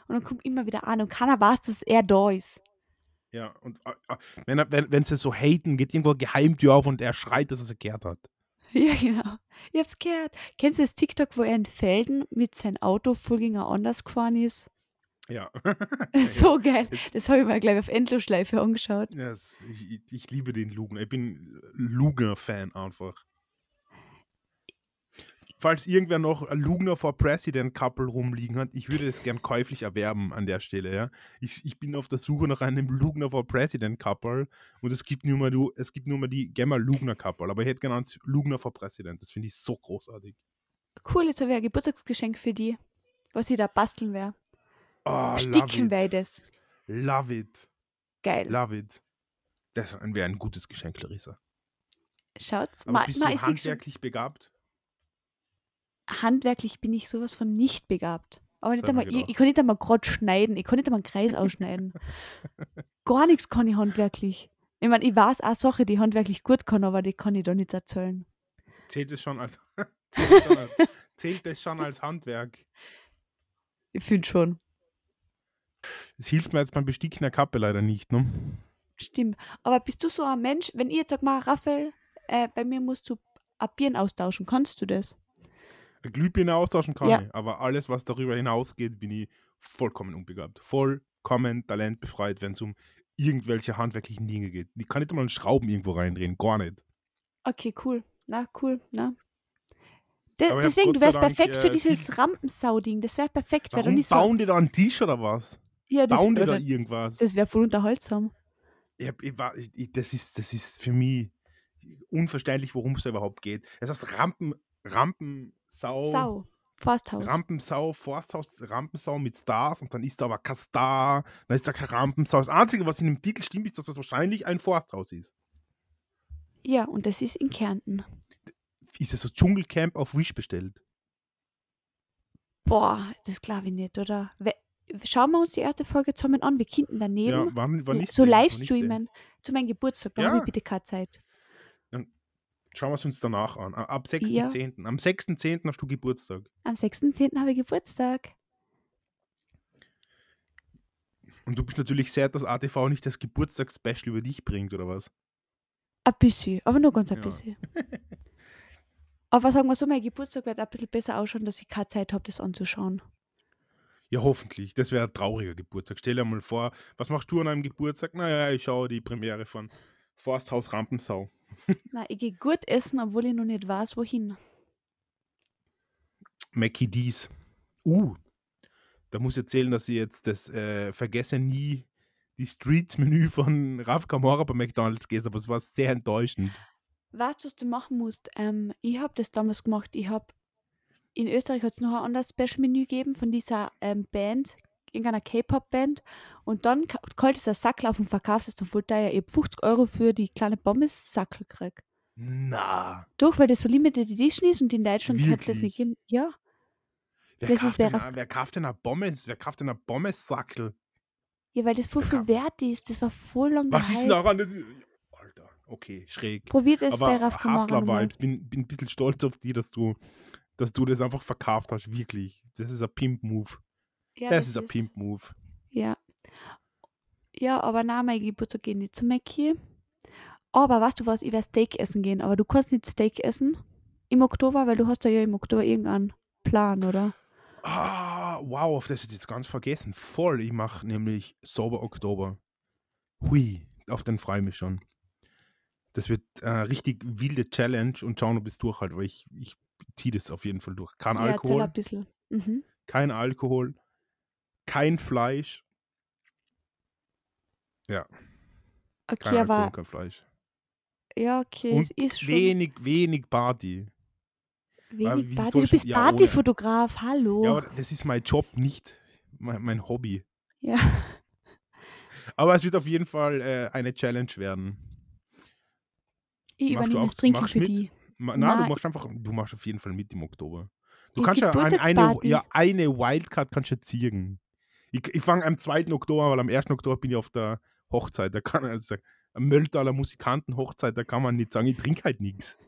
Speaker 2: und dann kommt immer wieder an und keiner weiß, dass er da ist.
Speaker 1: Ja, und äh, äh, wenn, wenn, wenn sie so haten, geht irgendwo eine Geheimtür auf und er schreit, dass er es gehört hat.
Speaker 2: Ja, genau. Ich hab's gehört. Kennst du das TikTok, wo er in Felden mit seinem Auto ein anders gefahren ist?
Speaker 1: Ja.
Speaker 2: so geil.
Speaker 1: Das-
Speaker 2: Das habe ich mir gleich auf Endlosschleife angeschaut.
Speaker 1: Ja, es- ich, ich, liebe den Lugner. Ich bin Lugner-Fan einfach. falls irgendwer noch ein Lugner for President Couple rumliegen hat, ich würde es gern käuflich erwerben an der Stelle, ja. Ich, ich bin auf der Suche nach einem Lugner for President Couple und es gibt nur mal, du, es gibt nur mal die Gemma Lugner Couple, aber ich hätte genannt Lugner for President. Das finde ich so großartig.
Speaker 2: Cool, jetzt habe ich ein Geburtstagsgeschenk für die, was ich da basteln werde.
Speaker 1: Oh, love
Speaker 2: wäre
Speaker 1: it.
Speaker 2: das.
Speaker 1: Love it.
Speaker 2: Geil.
Speaker 1: Love it. Das wäre ein gutes Geschenk, Clarissa.
Speaker 2: Schaut's.
Speaker 1: Aber
Speaker 2: Ma,
Speaker 1: bist
Speaker 2: ma,
Speaker 1: du handwerklich begabt?
Speaker 2: handwerklich bin ich sowas von nicht begabt. Aber nicht einmal, ich,
Speaker 1: gedacht.
Speaker 2: ich kann nicht einmal gerade schneiden. Ich kann nicht einmal einen Kreis ausschneiden. Gar nichts kann ich handwerklich. Ich meine, ich weiß auch Sachen, die ich handwerklich gut kann, aber die kann ich da nicht erzählen.
Speaker 1: Zählt es schon als, zählt es schon als, zählt es schon als Handwerk?
Speaker 2: Ich finde schon.
Speaker 1: Das hilft mir jetzt beim Besticken der Kappe leider nicht, ne?
Speaker 2: Stimmt. Aber bist du so ein Mensch, wenn ich jetzt sag mal, Raphael, äh, bei mir musst du ein austauschen, kannst du das?
Speaker 1: Glühbirne austauschen kann
Speaker 2: Ja.
Speaker 1: ich, aber alles, was darüber hinausgeht, bin ich vollkommen unbegabt. Vollkommen talentbefreit, wenn es um irgendwelche handwerklichen Dinge geht. Ich kann nicht einmal einen Schrauben irgendwo reindrehen, gar nicht.
Speaker 2: Okay, cool. Na, cool, na. De deswegen, du wärst
Speaker 1: Dank,
Speaker 2: perfekt für
Speaker 1: äh,
Speaker 2: dieses
Speaker 1: viel-
Speaker 2: Rampensau-Ding. Das wäre perfekt, weil du
Speaker 1: Warum
Speaker 2: nicht so.
Speaker 1: bauen die da einen Tisch oder was?
Speaker 2: Ja, das,
Speaker 1: bauen die da
Speaker 2: oder,
Speaker 1: irgendwas?
Speaker 2: das wäre voll unterhaltsam.
Speaker 1: Ich hab, ich war, ich, das, ist, das ist für mich unverständlich, worum es da überhaupt geht. Es heißt Rampen, Rampensau.
Speaker 2: Sau. Forsthaus.
Speaker 1: Rampensau, Forsthaus, Rampensau mit Stars und dann ist da aber kein Star, dann ist da kein Rampensau. Das Einzige, was in dem Titel stimmt, ist, dass das wahrscheinlich ein Forsthaus ist.
Speaker 2: ja, und das ist in Kärnten.
Speaker 1: Ist es so Dschungelcamp auf Wish bestellt?
Speaker 2: Boah, das glaube ich nicht, oder? Schauen wir uns die erste Folge zusammen an. Wir könnten daneben
Speaker 1: Ja, wann, wann ist
Speaker 2: so
Speaker 1: die? Wann
Speaker 2: live
Speaker 1: ist die?
Speaker 2: streamen zu meinem Geburtstag. Da
Speaker 1: Ja.
Speaker 2: habe ich bitte keine Zeit.
Speaker 1: Schauen wir es uns danach an. Ab 6.10.
Speaker 2: Ja.
Speaker 1: Am 6.10. hast du Geburtstag.
Speaker 2: Am 6.10. habe ich Geburtstag.
Speaker 1: Und du bist natürlich sehr, dass ATV nicht das Geburtstagsspecial über dich bringt, oder was?
Speaker 2: Ein bisschen, aber nur ganz ein
Speaker 1: Ja.
Speaker 2: bisschen. aber sagen wir so, mein Geburtstag wird ein bisschen besser ausschauen, dass ich keine Zeit habe, das anzuschauen.
Speaker 1: Ja, hoffentlich. Das wäre ein trauriger Geburtstag. Stell dir mal vor, was machst du an einem Geburtstag? Naja, ich schaue die Premiere von Forsthaus Rampensau.
Speaker 2: Na, ich gehe gut essen, obwohl ich noch nicht weiß, wohin.
Speaker 1: Mackie D's. Uh, da muss ich erzählen, dass ich jetzt das äh, Vergesse nie die Streets-Menü von Raf Kamora bei McDonalds gegessen, aber es war sehr enttäuschend.
Speaker 2: Weißt du, was du machen musst? Ähm, ich habe das damals gemacht. Ich habe in Österreich hat es noch ein anderes Special-Menü gegeben von dieser ähm, Band, irgendeiner K-Pop-Band. Und dann ka- kalt ein Sackel auf und verkaufst es dann voll teuer. Ich hab 50 Euro für die kleine Pommes-Sackel gekriegt.
Speaker 1: Na,
Speaker 2: Doch, weil das so Limited Edition ist und in Deutschland hat es das nicht gegeben. Ja,
Speaker 1: wer
Speaker 2: Das
Speaker 1: kauft, denn, a- wer kauft denn eine Pommes? Wer kauft denn eine Pommes-Sackel?
Speaker 2: ja, weil das voll viel wert ist. Das war voll lang
Speaker 1: Was ist daran? Das ist, Alter, okay, schräg.
Speaker 2: Probiert es bei
Speaker 1: Aber
Speaker 2: Raf Kamara nochmal.
Speaker 1: Hustler-Vibes, bin, bin ein bisschen stolz auf die, dass du, dass du das einfach verkauft hast, wirklich. Das ist ein Pimp-Move.
Speaker 2: Ja,
Speaker 1: das, ist ein Pimp-Move.
Speaker 2: Ja. Ja, aber nein, mein Geburtstag geht nicht zu Mackie. Aber weißt du was, ich werde Steak essen gehen, aber du kannst nicht Steak essen im Oktober, weil du hast ja im Oktober irgendeinen Plan, oder?
Speaker 1: Ah, wow, auf das ich jetzt ganz vergessen. Voll, ich mache nämlich Sober Oktober. Hui, auf den freue ich mich schon. Das wird eine richtig wilde Challenge und schauen, ob ich es durchhalte, weil ich, ich ziehe das auf jeden Fall durch. Kein
Speaker 2: Ja,
Speaker 1: Alkohol,
Speaker 2: ein bisschen. Mhm.
Speaker 1: kein Alkohol, kein Fleisch. Ja, kein
Speaker 2: Okay,
Speaker 1: Alkohol,
Speaker 2: aber
Speaker 1: kein Fleisch.
Speaker 2: ja, okay,
Speaker 1: Und
Speaker 2: es ist schon
Speaker 1: wenig, wenig Party.
Speaker 2: wenig Party. Du bist
Speaker 1: ja, ohne-
Speaker 2: Partyfotograf, hallo.
Speaker 1: Ja, aber das ist mein Job, nicht mein, mein Hobby.
Speaker 2: Ja.
Speaker 1: Aber es wird auf jeden Fall äh, eine Challenge werden.
Speaker 2: Ich
Speaker 1: Machst du
Speaker 2: übernehme
Speaker 1: auch-
Speaker 2: das Trinken für
Speaker 1: mit?
Speaker 2: die.
Speaker 1: Ma, na, du machst einfach, du machst auf jeden Fall mit im Oktober. Du kannst ja ein, eine, ja eine Wildcard kannst du ziehen. Ich, ich fange am 2. Oktober, weil am 1. Oktober bin ich auf der Hochzeit. Da kann also am Mölltaler Musikanten-Hochzeit, da kann man nicht sagen, ich trinke halt nichts.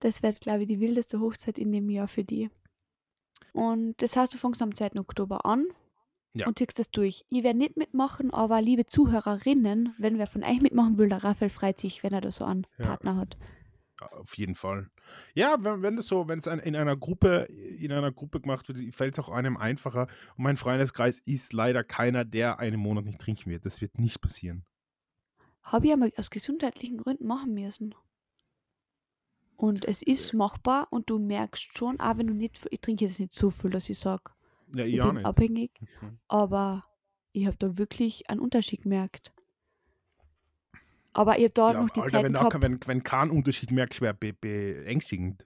Speaker 2: Das wird, glaube ich, die wildeste Hochzeit in dem Jahr für die. Und das heißt, du fängst am 2. Oktober an
Speaker 1: Ja.
Speaker 2: und ziehst das durch. Ich werde nicht mitmachen, aber liebe Zuhörerinnen, wenn wer von euch mitmachen will, der Raphael freut sich, wenn er da so einen
Speaker 1: Ja.
Speaker 2: Partner hat.
Speaker 1: Auf jeden Fall. Ja, wenn, wenn das so, wenn es in einer Gruppe, in einer Gruppe gemacht wird, fällt es auch einem einfacher. Und mein Freundeskreis ist leider keiner, der einen Monat nicht trinken wird. Das wird nicht passieren.
Speaker 2: Habe ich einmal aus gesundheitlichen Gründen machen müssen. Und es ist machbar und du merkst schon, auch wenn du nicht, ich trinke jetzt nicht so viel, dass ich sage,
Speaker 1: Ja, ich
Speaker 2: ich bin
Speaker 1: nicht.
Speaker 2: abhängig,
Speaker 1: Mhm.
Speaker 2: aber ich habe da wirklich einen Unterschied gemerkt. Aber ich habe da
Speaker 1: Ja,
Speaker 2: noch die
Speaker 1: Alter,
Speaker 2: Zeit
Speaker 1: wenn,
Speaker 2: gehabt,
Speaker 1: wenn, wenn kein Unterschied merkst, wäre be beängstigend.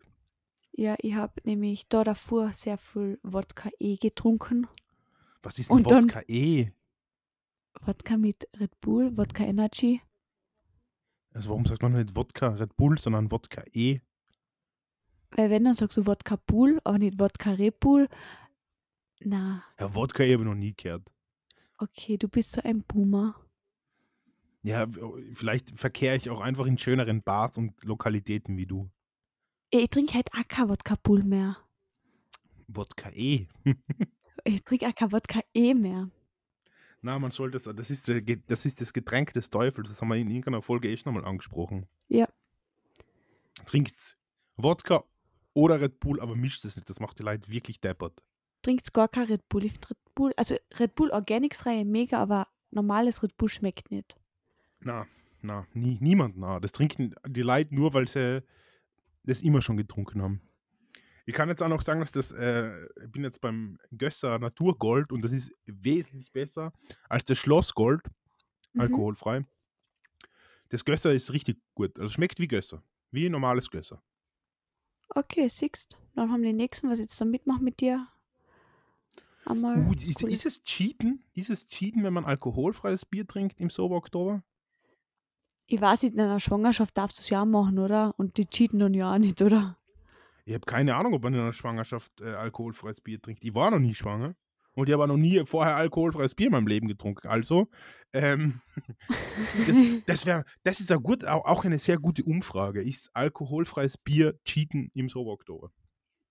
Speaker 2: ja, ich habe nämlich da davor sehr viel Wodka E getrunken.
Speaker 1: Was ist denn Wodka E?
Speaker 2: Wodka mit Red Bull, Wodka Energy.
Speaker 1: Also warum sagt man nicht Wodka Red Bull, sondern Wodka E?
Speaker 2: Weil wenn, dann sagst du Wodka Bull, aber nicht Wodka Red Bull. Na,
Speaker 1: Ja, Wodka E habe ich noch nie gehört.
Speaker 2: okay, du bist so ein Boomer.
Speaker 1: Ja, w- vielleicht verkehre ich auch einfach in schöneren Bars und Lokalitäten wie du.
Speaker 2: Ich trinke halt auch kein Wodka Bull mehr.
Speaker 1: Wodka E.
Speaker 2: Ich trinke auch kein Wodka E mehr.
Speaker 1: Na, man sollte das, das ist, das ist das Getränk des Teufels. Das haben wir in irgendeiner Folge echt nochmal angesprochen.
Speaker 2: Ja.
Speaker 1: Trinkt Wodka oder Red Bull, aber mischt es nicht. Das macht die Leute wirklich deppert.
Speaker 2: Trinkst gar kein Red Bull. Ich finde Red Bull, also Red Bull Organics Reihe mega, aber normales Red Bull schmeckt nicht.
Speaker 1: Na, na, nie, niemand na. Das trinken die Leute nur, weil sie das immer schon getrunken haben. Ich kann jetzt auch noch sagen, dass das, äh, ich bin jetzt beim Gösser Naturgold und das ist wesentlich besser als das Schlossgold,
Speaker 2: Mhm.
Speaker 1: alkoholfrei. Das Gösser ist richtig gut. Also schmeckt wie Gösser. Wie ein normales Gösser.
Speaker 2: Okay, siehst. Dann haben die nächsten, was ich jetzt da mitmache mit dir. Einmal.
Speaker 1: Uh, ist,
Speaker 2: Coole.
Speaker 1: ist es Cheaten? Ist es Cheaten, wenn man alkoholfreies Bier trinkt im Sober-Oktober?
Speaker 2: Ich weiß nicht, in einer Schwangerschaft darfst du es ja machen, oder? Und die cheaten dann ja auch nicht, oder?
Speaker 1: Ich habe keine Ahnung, ob man in einer Schwangerschaft äh, alkoholfreies Bier trinkt. Ich war noch nie schwanger. Und ich habe noch nie vorher alkoholfreies Bier in meinem Leben getrunken. Also, ähm, das, das, wär, das ist gut, auch, auch eine sehr gute Umfrage. Ist alkoholfreies Bier Cheaten im Sober-Oktober?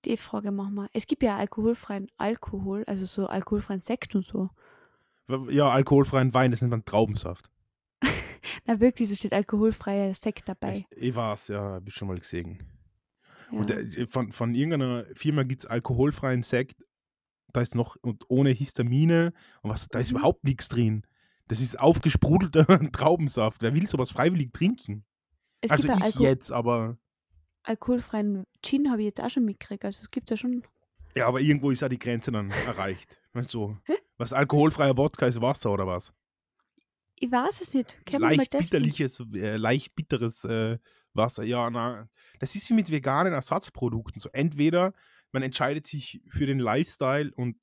Speaker 2: Die Frage machen wir. Es gibt ja alkoholfreien Alkohol, also so alkoholfreien Sekt und so.
Speaker 1: Ja, alkoholfreien Wein, das nennt man Traubensaft.
Speaker 2: Na wirklich, so steht alkoholfreier Sekt dabei.
Speaker 1: Ich, ich weiß, ja, habe ich schon mal gesehen.
Speaker 2: Ja.
Speaker 1: Und äh, von, von irgendeiner Firma gibt es alkoholfreien Sekt, da ist noch und ohne Histamine und was, da ist
Speaker 2: Mhm.
Speaker 1: überhaupt nichts drin. Das ist aufgesprudelter Traubensaft. Wer will sowas freiwillig trinken?
Speaker 2: es
Speaker 1: also
Speaker 2: gibt ja
Speaker 1: ich
Speaker 2: Alko
Speaker 1: jetzt, aber
Speaker 2: alkoholfreien Gin, habe ich jetzt auch schon mitgekriegt. Also es gibt ja schon.
Speaker 1: ja, aber irgendwo ist ja die Grenze dann erreicht. Weißt du, was alkoholfreier Wodka ist Wasser oder was?
Speaker 2: Ich weiß es nicht. Können mal
Speaker 1: leicht bitterliches, äh, leicht bitteres äh, Wasser. Ja, na, das ist wie mit veganen Ersatzprodukten. So entweder man entscheidet sich für den Lifestyle und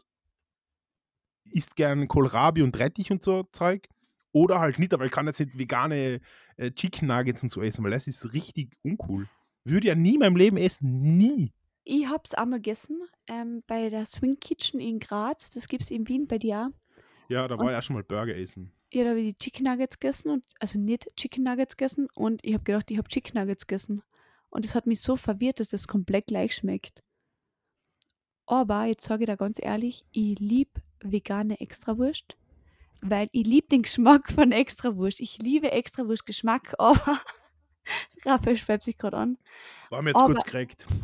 Speaker 1: isst gern Kohlrabi und Rettich und so Zeug. Oder halt nicht, aber ich kann jetzt nicht vegane äh, Chicken Nuggets und so essen, weil das ist richtig uncool. Würde ja nie in meinem Leben essen. Nie.
Speaker 2: Ich habe es einmal gegessen ähm, bei der Swing Kitchen in Graz. Das gibt es in Wien bei dir. auch.
Speaker 1: Ja, da war ja schon mal Burger essen.
Speaker 2: Ja, da die Chicken Nuggets gegessen. Und, also nicht Chicken Nuggets gegessen. Und ich habe gedacht, ich habe Chicken Nuggets gegessen. Und es hat mich so verwirrt, dass das komplett gleich schmeckt. Aber jetzt sage ich da ganz ehrlich, ich liebe vegane Extrawurst, weil ich liebe den Geschmack von Extrawurst. Ich liebe Extrawurst-Geschmack, aber Raphael schweibt sich gerade an.
Speaker 1: War mir jetzt
Speaker 2: Aber-
Speaker 1: kurz gekriegt.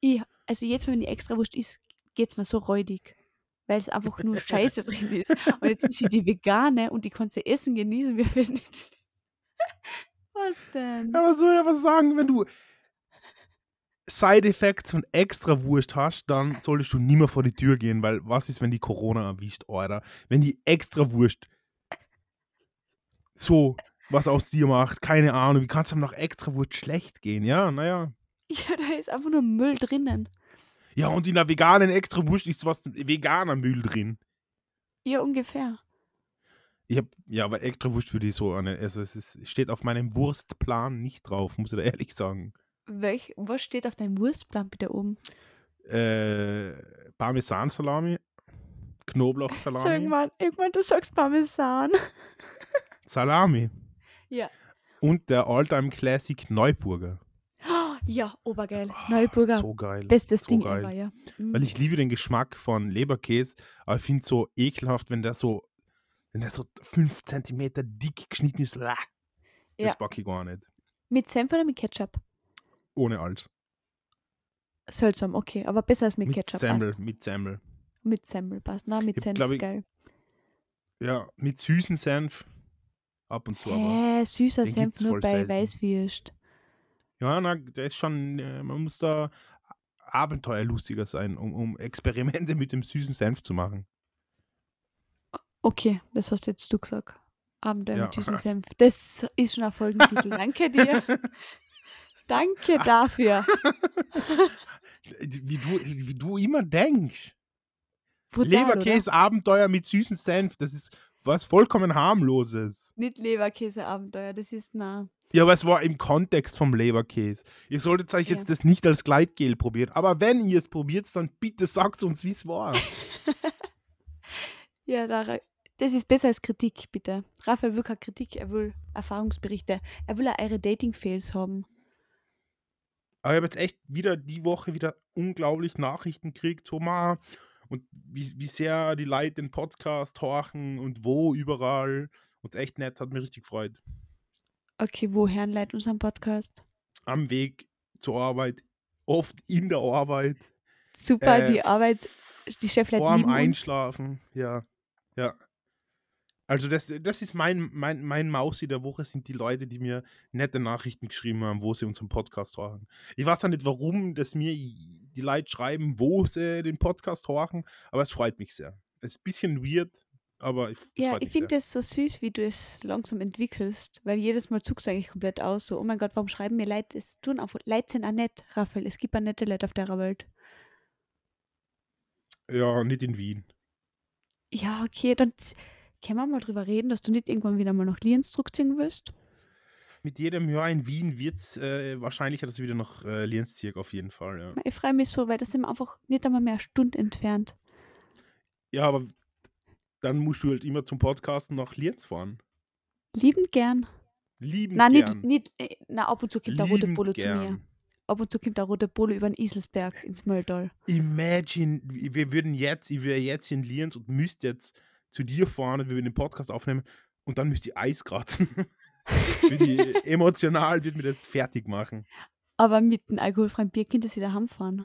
Speaker 2: Ich, also jetzt, wenn die Extrawurst ist, geht es mir so räudig, weil es einfach nur Scheiße drin ist. Und jetzt ist sie die vegane und die kann sie essen, genießen, wir werden nicht. Was denn?
Speaker 1: Ja, was soll ich was sagen, wenn du Side-Effects von extra Wurst hast, dann solltest du nie mehr vor die Tür gehen, weil was ist, wenn die Corona erwischt, Alter? Wenn die extra Wurst so was aus dir macht, keine Ahnung, wie kann es dann nach extra Wurst schlecht gehen? Ja, naja.
Speaker 2: Ja, da ist einfach nur Müll drinnen.
Speaker 1: Ja, und in der veganen extra Wurst ist was veganer Müll drin.
Speaker 2: Ja, ungefähr.
Speaker 1: Ich hab, ja, aber extra Wurst würde ich so eine, also es ist, steht auf meinem Wurstplan nicht drauf, muss ich da ehrlich sagen.
Speaker 2: Welch, was steht auf deinem Wurstplan bitte oben?
Speaker 1: Äh, Parmesansalami,
Speaker 2: Sag
Speaker 1: Knoblauchsalami,
Speaker 2: mal, irgendwann du sagst Parmesan.
Speaker 1: Salami
Speaker 2: Ja.
Speaker 1: und der Alltime Classic Neuburger.
Speaker 2: Ja, obergeil.
Speaker 1: Ah,
Speaker 2: Neuburger.
Speaker 1: So geil.
Speaker 2: Bestes
Speaker 1: so
Speaker 2: Ding
Speaker 1: geil.
Speaker 2: ever, ja. Mhm.
Speaker 1: Weil ich liebe den Geschmack von Leberkäse, aber ich finde es so ekelhaft, wenn der so, wenn der so 5 cm dick geschnitten ist. Lah,
Speaker 2: Ja.
Speaker 1: Das packe ich gar nicht.
Speaker 2: Mit Senf oder mit Ketchup?
Speaker 1: Ohne alt.
Speaker 2: Seltsam, okay, aber besser als mit,
Speaker 1: Mit
Speaker 2: Ketchup.
Speaker 1: Semmel,
Speaker 2: Passt.
Speaker 1: mit Semmel.
Speaker 2: Mit Semmel passt. Na, mit
Speaker 1: Ich
Speaker 2: Senf,
Speaker 1: ich-
Speaker 2: geil.
Speaker 1: Ja, mit süßen Senf ab und zu, aber.
Speaker 2: Hä, süßer
Speaker 1: den
Speaker 2: Senf nur bei
Speaker 1: selten.
Speaker 2: Weißwürst.
Speaker 1: Ja, na, der ist schon, äh, man muss da abenteuerlustiger sein, um, um Experimente mit dem süßen Senf zu machen.
Speaker 2: Okay, das hast jetzt du gesagt. Abenteuer
Speaker 1: Ja.
Speaker 2: mit süßen Senf. Das ist schon ein Folgentitel. Danke dir. Danke dafür.
Speaker 1: wie, du, wie du immer denkst.
Speaker 2: Brutal,
Speaker 1: Leberkäse Abenteuer mit süßen Senf, das ist was vollkommen harmloses.
Speaker 2: Nicht Leberkäse-Abenteuer, das ist nah.
Speaker 1: Ja, aber es war im Kontext vom Leberkäse. Ihr solltet euch
Speaker 2: Ja.
Speaker 1: jetzt das nicht als Gleitgel probieren. Aber wenn ihr es probiert, dann bitte sagt uns, wie es war.
Speaker 2: Ja, da, das ist besser als Kritik, bitte. Raphael will keine Kritik, er will Erfahrungsberichte. Er will auch eure Dating-Fails haben.
Speaker 1: Aber ich habe jetzt echt wieder die Woche wieder unglaublich Nachrichten gekriegt, so mal, und wie, wie sehr die Leute den Podcast horchen und wo überall. Und es echt nett, hat mich richtig gefreut.
Speaker 2: Okay, woher leitet unseren Podcast?
Speaker 1: Am Weg zur Arbeit, oft in der Arbeit,
Speaker 2: Super,
Speaker 1: Äh,
Speaker 2: die Arbeit, die Chefleute
Speaker 1: vorm. Einschlafen, ja. Ja. Also das, das ist mein, mein, mein Mausi der Woche, sind die Leute, die mir nette Nachrichten geschrieben haben, wo sie unseren Podcast hören. Ich weiß auch nicht, warum das mir die Leute schreiben, wo sie den Podcast hören, aber es freut mich sehr. Es ist ein bisschen weird, aber ich,
Speaker 2: Ja, ich finde
Speaker 1: sehr.
Speaker 2: das so süß, wie du es langsam entwickelst, weil jedes Mal zuckst du eigentlich komplett aus. So, oh mein Gott, warum schreiben mir Leute? Es tun einfach, Leute sind auch nett, Raphael. Es gibt auch nette Leute auf der Welt.
Speaker 1: Ja, nicht in Wien.
Speaker 2: Ja, okay, dann können wir mal drüber reden, dass du nicht irgendwann wieder mal nach Lienz zurückziehen willst.
Speaker 1: Mit jedem Jahr in Wien wird es äh, wahrscheinlicher, dass ich wieder nach äh, Lienz ziehe, auf jeden Fall. Ja,
Speaker 2: Ich freue mich so, weil das sind wir einfach nicht einmal mehr eine Stunde entfernt.
Speaker 1: ja aber dann musst du halt immer zum Podcasten nach Lienz fahren.
Speaker 2: Liebend gern.
Speaker 1: Lieben
Speaker 2: Nein,
Speaker 1: gern.
Speaker 2: nicht, nicht, äh, na, ab und zu kommt der rote
Speaker 1: Liebend
Speaker 2: Polo zu mir.
Speaker 1: gern.
Speaker 2: Ab und zu kommt der rote Polo über den Iselsberg ins Mölltal.
Speaker 1: Imagine, wir würden jetzt, ich wäre jetzt in Lienz und müsste jetzt zu dir fahren und wir würden den Podcast aufnehmen und dann müsste ich Eis kratzen. Die, emotional wird mir das fertig machen.
Speaker 2: Aber mit dem alkoholfreien Bier könnt ihr sie daheim fahren.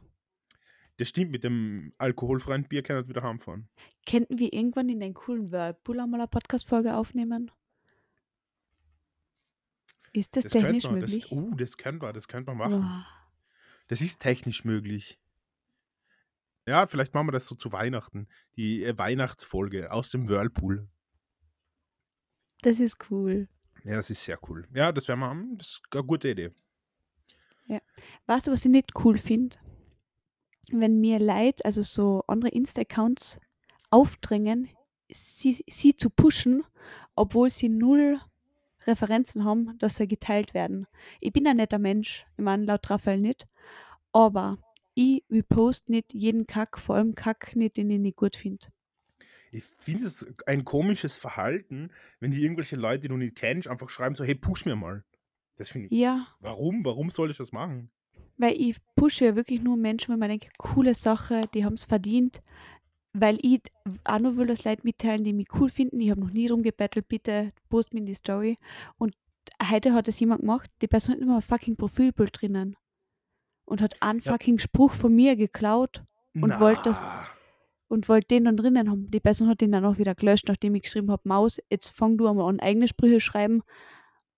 Speaker 1: Das stimmt, mit dem alkoholfreien Bier kann ich wieder heimfahren.
Speaker 2: Könnten wir irgendwann in den coolen Whirlpool einmal eine Podcast-Folge aufnehmen? Ist das,
Speaker 1: Das
Speaker 2: technisch
Speaker 1: könnte man, das,
Speaker 2: möglich?
Speaker 1: uh, das können wir, das könnte man machen.
Speaker 2: Boah.
Speaker 1: Das ist technisch möglich. Ja, vielleicht machen wir das so zu Weihnachten. Die äh, Weihnachtsfolge aus dem Whirlpool.
Speaker 2: Das ist cool.
Speaker 1: Ja, das ist sehr cool. Ja, das wäre mal, das ist eine gute Idee.
Speaker 2: Weißt du, was ich nicht cool finde? Wenn mir Leute, also so andere Insta-Accounts, aufdrängen, sie, sie zu pushen, obwohl sie null Referenzen haben, dass sie geteilt werden. Ich bin ein netter Mensch, ich meine laut Raphael nicht, aber ich repost nicht jeden Kack, vor allem Kack nicht, den ich nicht gut finde.
Speaker 1: Ich finde es ein komisches Verhalten, wenn die irgendwelche Leute, die du nicht kennst, einfach schreiben so, hey, push mir mal. Das finde ich.
Speaker 2: Ja,
Speaker 1: Warum? Warum soll ich das machen?
Speaker 2: Weil ich pushe ja wirklich nur Menschen, wenn man denkt, coole Sache, die haben es verdient, weil ich auch nur will, dass Leute mitteilen, die mich cool finden. Ich habe noch nie drum gebettelt, bitte post mir in die Story. Und heute hat es jemand gemacht, die Person hat immer ein fucking Profilbild drinnen und hat einen
Speaker 1: Ja.
Speaker 2: fucking Spruch von mir geklaut Und wollte das- und wollte den dann drinnen haben. Die Person hat den dann auch wieder gelöscht, nachdem ich geschrieben habe, Maus, jetzt fang du einmal an, eigene Sprüche schreiben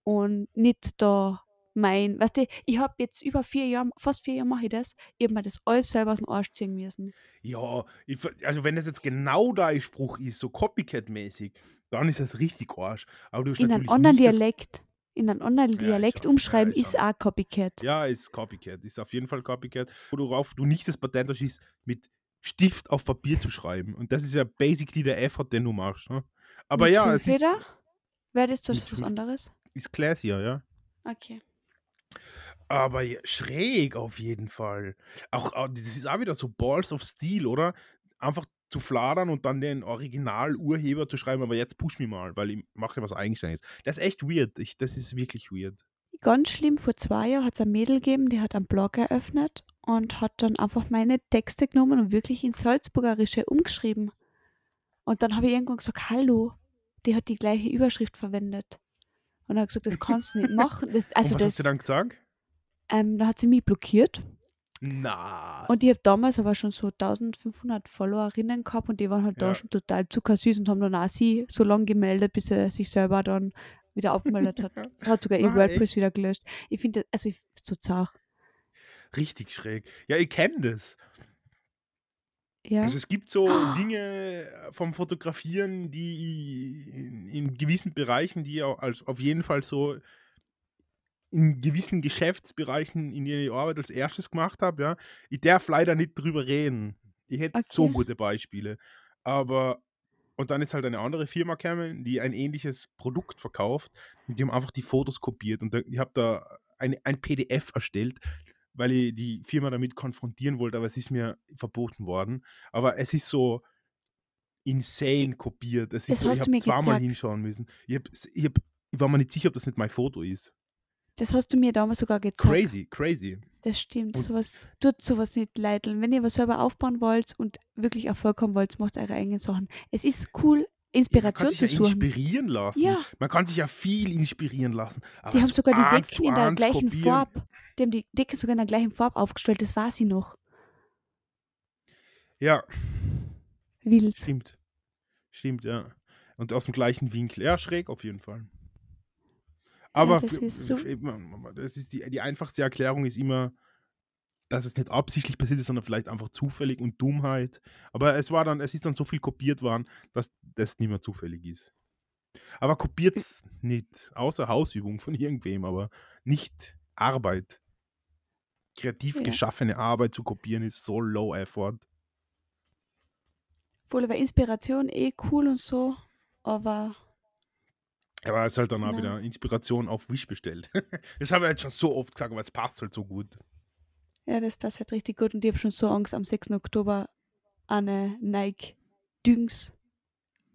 Speaker 2: und nicht da mein, weißt du, ich habe jetzt über vier Jahre, fast vier Jahre mache ich das, ich habe mir das alles selber aus dem Arsch ziehen müssen.
Speaker 1: Ja, ich, also wenn das jetzt genau dein Spruch ist, so Copycat-mäßig, dann ist das richtig Arsch. Aber du hast
Speaker 2: In einem anderen Dialekt, in einem anderen
Speaker 1: Ja,
Speaker 2: Dialekt
Speaker 1: schon.
Speaker 2: umschreiben
Speaker 1: Ja,
Speaker 2: ist auch Copycat.
Speaker 1: Ja, ist Copycat. Ist auf jeden Fall Copycat. Worauf du nicht das Patent hast, ist mit Stift auf Papier zu schreiben. Und das ist ja basically der Effort, den du machst. Ne? Aber
Speaker 2: Mit
Speaker 1: ja, es ist,
Speaker 2: Füllfeder? Wäre das was anderes?
Speaker 1: ist classier, ja.
Speaker 2: Okay.
Speaker 1: Aber ja, schräg auf jeden Fall. Auch, das ist auch wieder so Balls of Steel, oder? Einfach zu fladern und dann den Original-Urheber zu schreiben, aber jetzt push mich mal, weil ich mache was Eigenständiges. Das ist echt weird. Ich, das ist wirklich weird.
Speaker 2: Ganz schlimm, vor zwei Jahren hat es ein Mädel gegeben, die hat einen Blog eröffnet und hat dann einfach meine Texte genommen und wirklich ins Salzburgerische umgeschrieben. Und dann habe ich irgendwann gesagt, hallo, die hat die gleiche Überschrift verwendet. Und er hat gesagt, das kannst du nicht machen. Das, also
Speaker 1: und was
Speaker 2: das,
Speaker 1: hast du dann gesagt?
Speaker 2: ähm, dann hat sie mich blockiert.
Speaker 1: Na.
Speaker 2: Und ich habe damals aber schon so 1500 Followerinnen gehabt und die waren halt da
Speaker 1: Ja.
Speaker 2: schon total zuckersüß und haben dann auch sie so lange gemeldet, bis sie sich selber dann wieder abgemeldet hat. Er hat sogar
Speaker 1: Na,
Speaker 2: WordPress wieder gelöscht. Ich finde, das- also ich, so zart.
Speaker 1: Richtig schräg. Ja, ich kenne das.
Speaker 2: Ja.
Speaker 1: Also es gibt so Dinge vom Fotografieren, die in, gewissen Bereichen, die auch als auf jeden Fall so in gewissen Geschäftsbereichen in ihrer Arbeit als erstes gemacht habe, ja. Ich darf leider nicht drüber reden. Ich hätte so
Speaker 2: Okay.
Speaker 1: gute Beispiele. Aber, und dann ist halt eine andere Firma gekommen, die ein ähnliches Produkt verkauft und die haben einfach die Fotos kopiert und ich habe da eine, ein PDF erstellt, weil ich die Firma damit konfrontieren wollte, aber es ist mir verboten worden. Aber es ist so insane kopiert. Es ist
Speaker 2: Das
Speaker 1: so, ich
Speaker 2: hast du
Speaker 1: habe zweimal hinschauen müssen. Ich, hab, ich, hab, ich war mir nicht sicher, ob das nicht mein Foto ist.
Speaker 2: Das hast du mir damals sogar gezeigt.
Speaker 1: Crazy, crazy.
Speaker 2: Das stimmt.
Speaker 1: Und-
Speaker 2: Sowas tut sowas nicht leiteln. Wenn ihr was selber aufbauen wollt und wirklich Erfolg haben wollt, macht eure eigenen Sachen. Es ist cool, Inspiration
Speaker 1: sich
Speaker 2: zu
Speaker 1: ja
Speaker 2: suchen.
Speaker 1: inspirieren lassen.
Speaker 2: Ja.
Speaker 1: Man kann sich ja viel inspirieren lassen.
Speaker 2: Die haben
Speaker 1: so
Speaker 2: sogar die Decken in der gleichen
Speaker 1: kopieren-
Speaker 2: Farbe. Die haben die Decke sogar in der gleichen Farbe aufgestellt, das war sie noch.
Speaker 1: Ja,
Speaker 2: Wild.
Speaker 1: stimmt. Stimmt, ja. Und aus dem gleichen Winkel. Ja, schräg auf jeden Fall. Aber
Speaker 2: das
Speaker 1: für-
Speaker 2: ist so-
Speaker 1: das ist die, die einfachste Erklärung ist immer, dass es nicht absichtlich passiert ist, sondern vielleicht einfach zufällig und Dummheit. Aber es war dann, es ist dann so viel kopiert worden, dass das nicht mehr zufällig ist. Aber kopiert's nicht, außer Hausübung von irgendwem, aber nicht Arbeit. Kreativ
Speaker 2: Ja.
Speaker 1: geschaffene Arbeit zu kopieren ist so low effort.
Speaker 2: Voll über Inspiration eh cool und so, aber
Speaker 1: Aber es ist halt dann auch
Speaker 2: Ja.
Speaker 1: wieder Inspiration auf Wish bestellt. das habe ich jetzt schon so oft gesagt, aber es passt halt so gut.
Speaker 2: Ja, das passt halt richtig gut und ich habe schon so Angst, am 6. Oktober eine Nike Düngs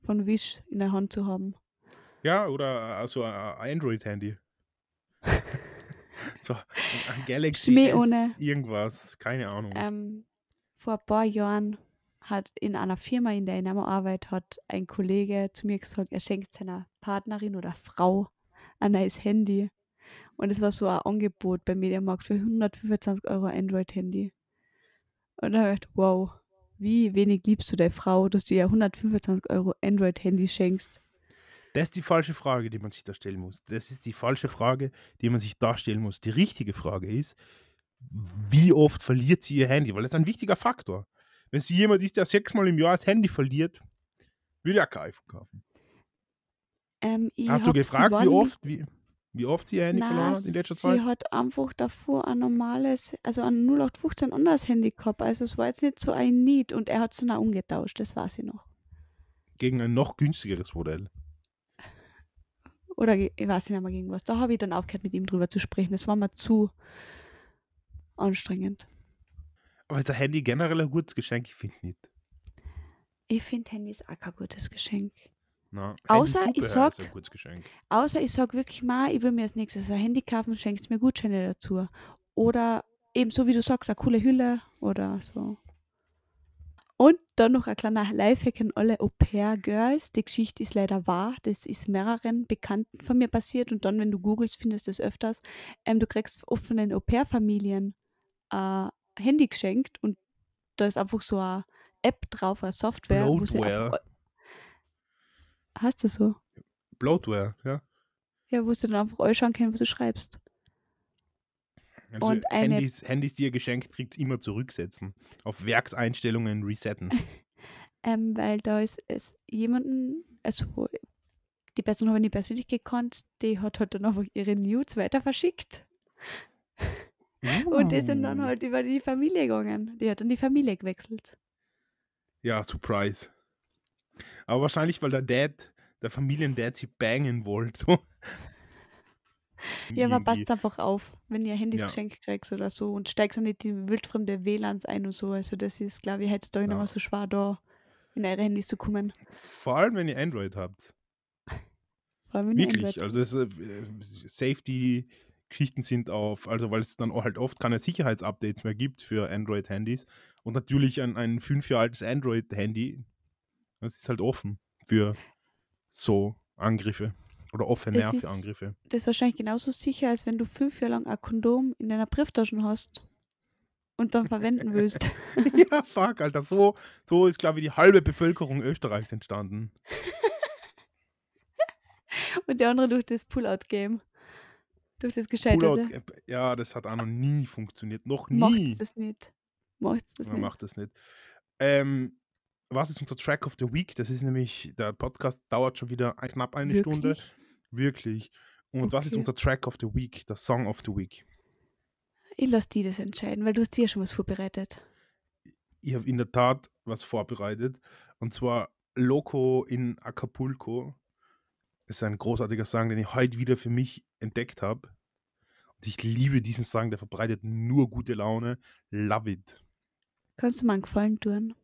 Speaker 2: von Wish in der Hand zu haben.
Speaker 1: Ja, oder also ein Android-Handy. so, ein Galaxy
Speaker 2: Schmäh
Speaker 1: S
Speaker 2: ohne.
Speaker 1: irgendwas, keine Ahnung.
Speaker 2: Ähm, vor ein paar Jahren hat in einer Firma, in der ich immer arbeite, hat ein Kollege zu mir gesagt, er schenkt seiner Partnerin oder Frau ein neues Handy. Und es war so ein Angebot beim Mediamarkt für 125 Euro Android-Handy. Und da habe ich gedacht, wow, wie wenig liebst du deine Frau, dass du ihr 125 Euro Android-Handy schenkst.
Speaker 1: Das ist die falsche Frage, die man sich da stellen muss. Das ist die falsche Frage, die man sich da stellen muss. Die richtige Frage ist, wie oft verliert sie ihr Handy? Weil das ist ein wichtiger Faktor. Wenn sie jemand ist, der sechsmal im Jahr das Handy verliert, würde er kein iPhone kaufen.
Speaker 2: Ähm,
Speaker 1: Hast du gefragt, wie oft, wie, wie oft sie ihr Handy verloren
Speaker 2: Nein,
Speaker 1: hat in letzter
Speaker 2: sie
Speaker 1: Zeit?
Speaker 2: hat einfach davor ein normales, also ein 0815 anderes Handy gehabt. Also es war jetzt nicht so ein Need und er hat es dann auch umgetauscht, das weiß ich noch.
Speaker 1: Gegen ein noch günstigeres Modell.
Speaker 2: Oder ich weiß nicht mehr gegen was. Da habe ich dann aufgehört, mit ihm drüber zu sprechen. Das war mir zu anstrengend.
Speaker 1: Aber ist ein Handy generell ein gutes Geschenk? Ich finde nicht.
Speaker 2: Ich finde Handys auch kein gutes Geschenk.
Speaker 1: Na,
Speaker 2: Außer ich sag-. Außer ich sage wirklich mal, ich will mir als nächstes ein Handy kaufen, schenkst mir Gutscheine dazu. Oder eben so wie du sagst, eine coole Hülle oder so. Und dann noch ein kleiner Lifehack an alle Au-pair-Girls. Die Geschichte ist leider wahr. Das ist mehreren Bekannten von mir passiert. Und dann, wenn du googelst, findest du es öfters. Ähm, du kriegst oft von den Au-pair-Familien ein Handy geschenkt und da ist einfach so eine App drauf, eine Software. wo sie
Speaker 1: Bloatware.
Speaker 2: Hast du so?
Speaker 1: Bloatware, ja.
Speaker 2: Ja, wo sie dann einfach anschauen können, was du schreibst.
Speaker 1: Also
Speaker 2: Und eine-
Speaker 1: Handys, Handys, die ihr geschenkt kriegt, immer zurücksetzen. Auf Werkseinstellungen resetten.
Speaker 2: Ähm, weil da ist es jemanden, also die Person habe ich nicht persönlich gekannt, die hat halt dann einfach ihre Nudes weiter verschickt. Und die sind dann
Speaker 1: Uh.
Speaker 2: halt über die Familie gegangen. Die hat dann die Familie gewechselt.
Speaker 1: Ja, Surprise. Aber wahrscheinlich, weil der Dad, der Familiendad sie bangen wollte.
Speaker 2: Ja, aber passt einfach auf, wenn ihr Handys
Speaker 1: Ja.
Speaker 2: geschenkt kriegt oder so und steigst dann nicht in wildfremde WLANs ein und so. Also das ist, glaube ich, heutzutage nicht
Speaker 1: Ja.
Speaker 2: mehr so schwer, da in eure Handys zu kommen.
Speaker 1: Vor allem, wenn ihr Android habt.
Speaker 2: Vor allem wenn ihr
Speaker 1: Wirklich.
Speaker 2: Android-
Speaker 1: Also es, äh, Safety-Geschichten sind auf, also weil es dann auch halt oft keine Sicherheitsupdates mehr gibt für Android-Handys. Und natürlich ein, ein fünf Jahre altes Android-Handy, das ist halt offen für so Angriffe oder offene
Speaker 2: Das
Speaker 1: Nervenangriffe.
Speaker 2: Das ist wahrscheinlich genauso sicher, als wenn du fünf Jahre lang ein Kondom in deiner Brieftasche hast und dann verwenden willst.
Speaker 1: ja, fuck, Alter. So, so ist, glaube ich, die halbe Bevölkerung Österreichs entstanden.
Speaker 2: Und der andere durch das Pull-Out-Game. Durch das Gescheiterte.
Speaker 1: ja, das hat auch noch nie funktioniert. Noch
Speaker 2: Macht's
Speaker 1: nie.
Speaker 2: das nicht. Macht's das
Speaker 1: Man
Speaker 2: nicht.
Speaker 1: macht das nicht. Ähm, was ist unser Track of the Week? Das ist nämlich, der Podcast dauert schon wieder ein- knapp eine Stunde.
Speaker 2: Wirklich?
Speaker 1: Wirklich. Und was ist
Speaker 2: Okay.
Speaker 1: unser Track of the Week? Der Song of the Week.
Speaker 2: Ich lasse die das entscheiden, weil du hast dir ja schon was vorbereitet.
Speaker 1: Ich habe in der Tat was vorbereitet. Und zwar Loco in Acapulco. Das ist ein großartiger Song, den ich heute wieder für mich entdeckt habe. Und ich liebe diesen Song, der verbreitet nur gute Laune. Love it.
Speaker 2: Kannst du mal einen Gefallen tun?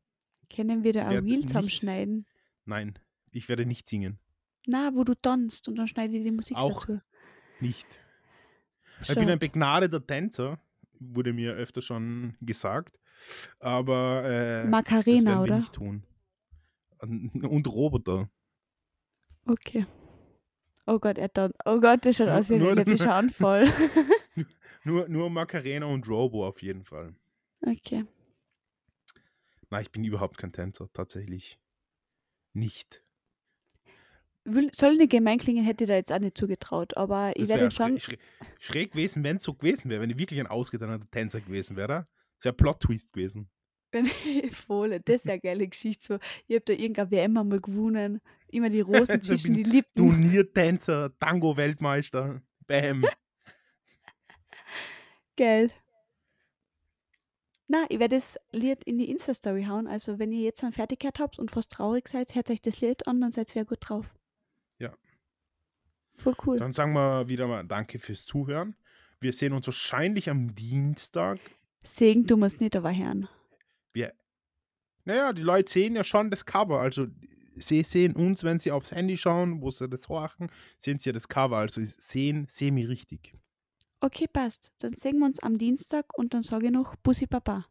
Speaker 2: Können wir da ein
Speaker 1: Werde
Speaker 2: Reel
Speaker 1: nicht-
Speaker 2: zusammenschneiden?
Speaker 1: Nein, ich werde nicht singen.
Speaker 2: Na, wo du tanzt und dann schneide ich die Musik
Speaker 1: Auch
Speaker 2: dazu.
Speaker 1: Nicht. Ich bin ein begnadeter Tänzer, wurde mir öfter schon gesagt. Aber äh, das
Speaker 2: Macarena,
Speaker 1: wir
Speaker 2: oder?
Speaker 1: nicht tun. Und Roboter.
Speaker 2: Okay. Oh Gott, er tanzt. Oh Gott, das schaut
Speaker 1: Nur-
Speaker 2: aus wie ein epileptischer Anfall.
Speaker 1: Nur, nur Macarena und Robo auf jeden Fall.
Speaker 2: okay.
Speaker 1: Nein, ich bin überhaupt kein Tänzer, tatsächlich. Nicht.
Speaker 2: Soll nicht gemein klingen, hätte ich da jetzt auch nicht zugetraut, aber ich
Speaker 1: Das
Speaker 2: werde sagen,
Speaker 1: schräg, schräg, schräg gewesen, wenn es so gewesen wäre, wenn ich wirklich ein ausgetanzter Tänzer gewesen wäre. Das wäre Plot-Twist gewesen.
Speaker 2: wenn ich voll, das wäre eine geile Geschichte. So, ich habe da irgendeine WM einmal gewonnen, immer die Rosen zwischen die Lippen.
Speaker 1: Turniertänzer, Tango-Weltmeister. Bam.
Speaker 2: Geil. Na, ich werde das Lied in die Insta-Story hauen. Also, wenn ihr jetzt dann fertig gehört habt und fast traurig seid, hört euch das Lied an, dann seid ihr wieder gut drauf.
Speaker 1: Ja.
Speaker 2: Voll cool.
Speaker 1: Dann sagen wir wieder mal Danke fürs Zuhören. Wir sehen uns wahrscheinlich am Dienstag.
Speaker 2: Segen du musst nicht aber hören.
Speaker 1: Wir, naja, die Leute sehen ja schon das Cover. Also sie sehen uns, wenn sie aufs Handy schauen, wo sie das horchen, sehen sie ja das Cover. Also sie sehen semi richtig.
Speaker 2: Okay, passt. Dann sehen wir uns am Dienstag und dann sage ich noch Bussi Papa.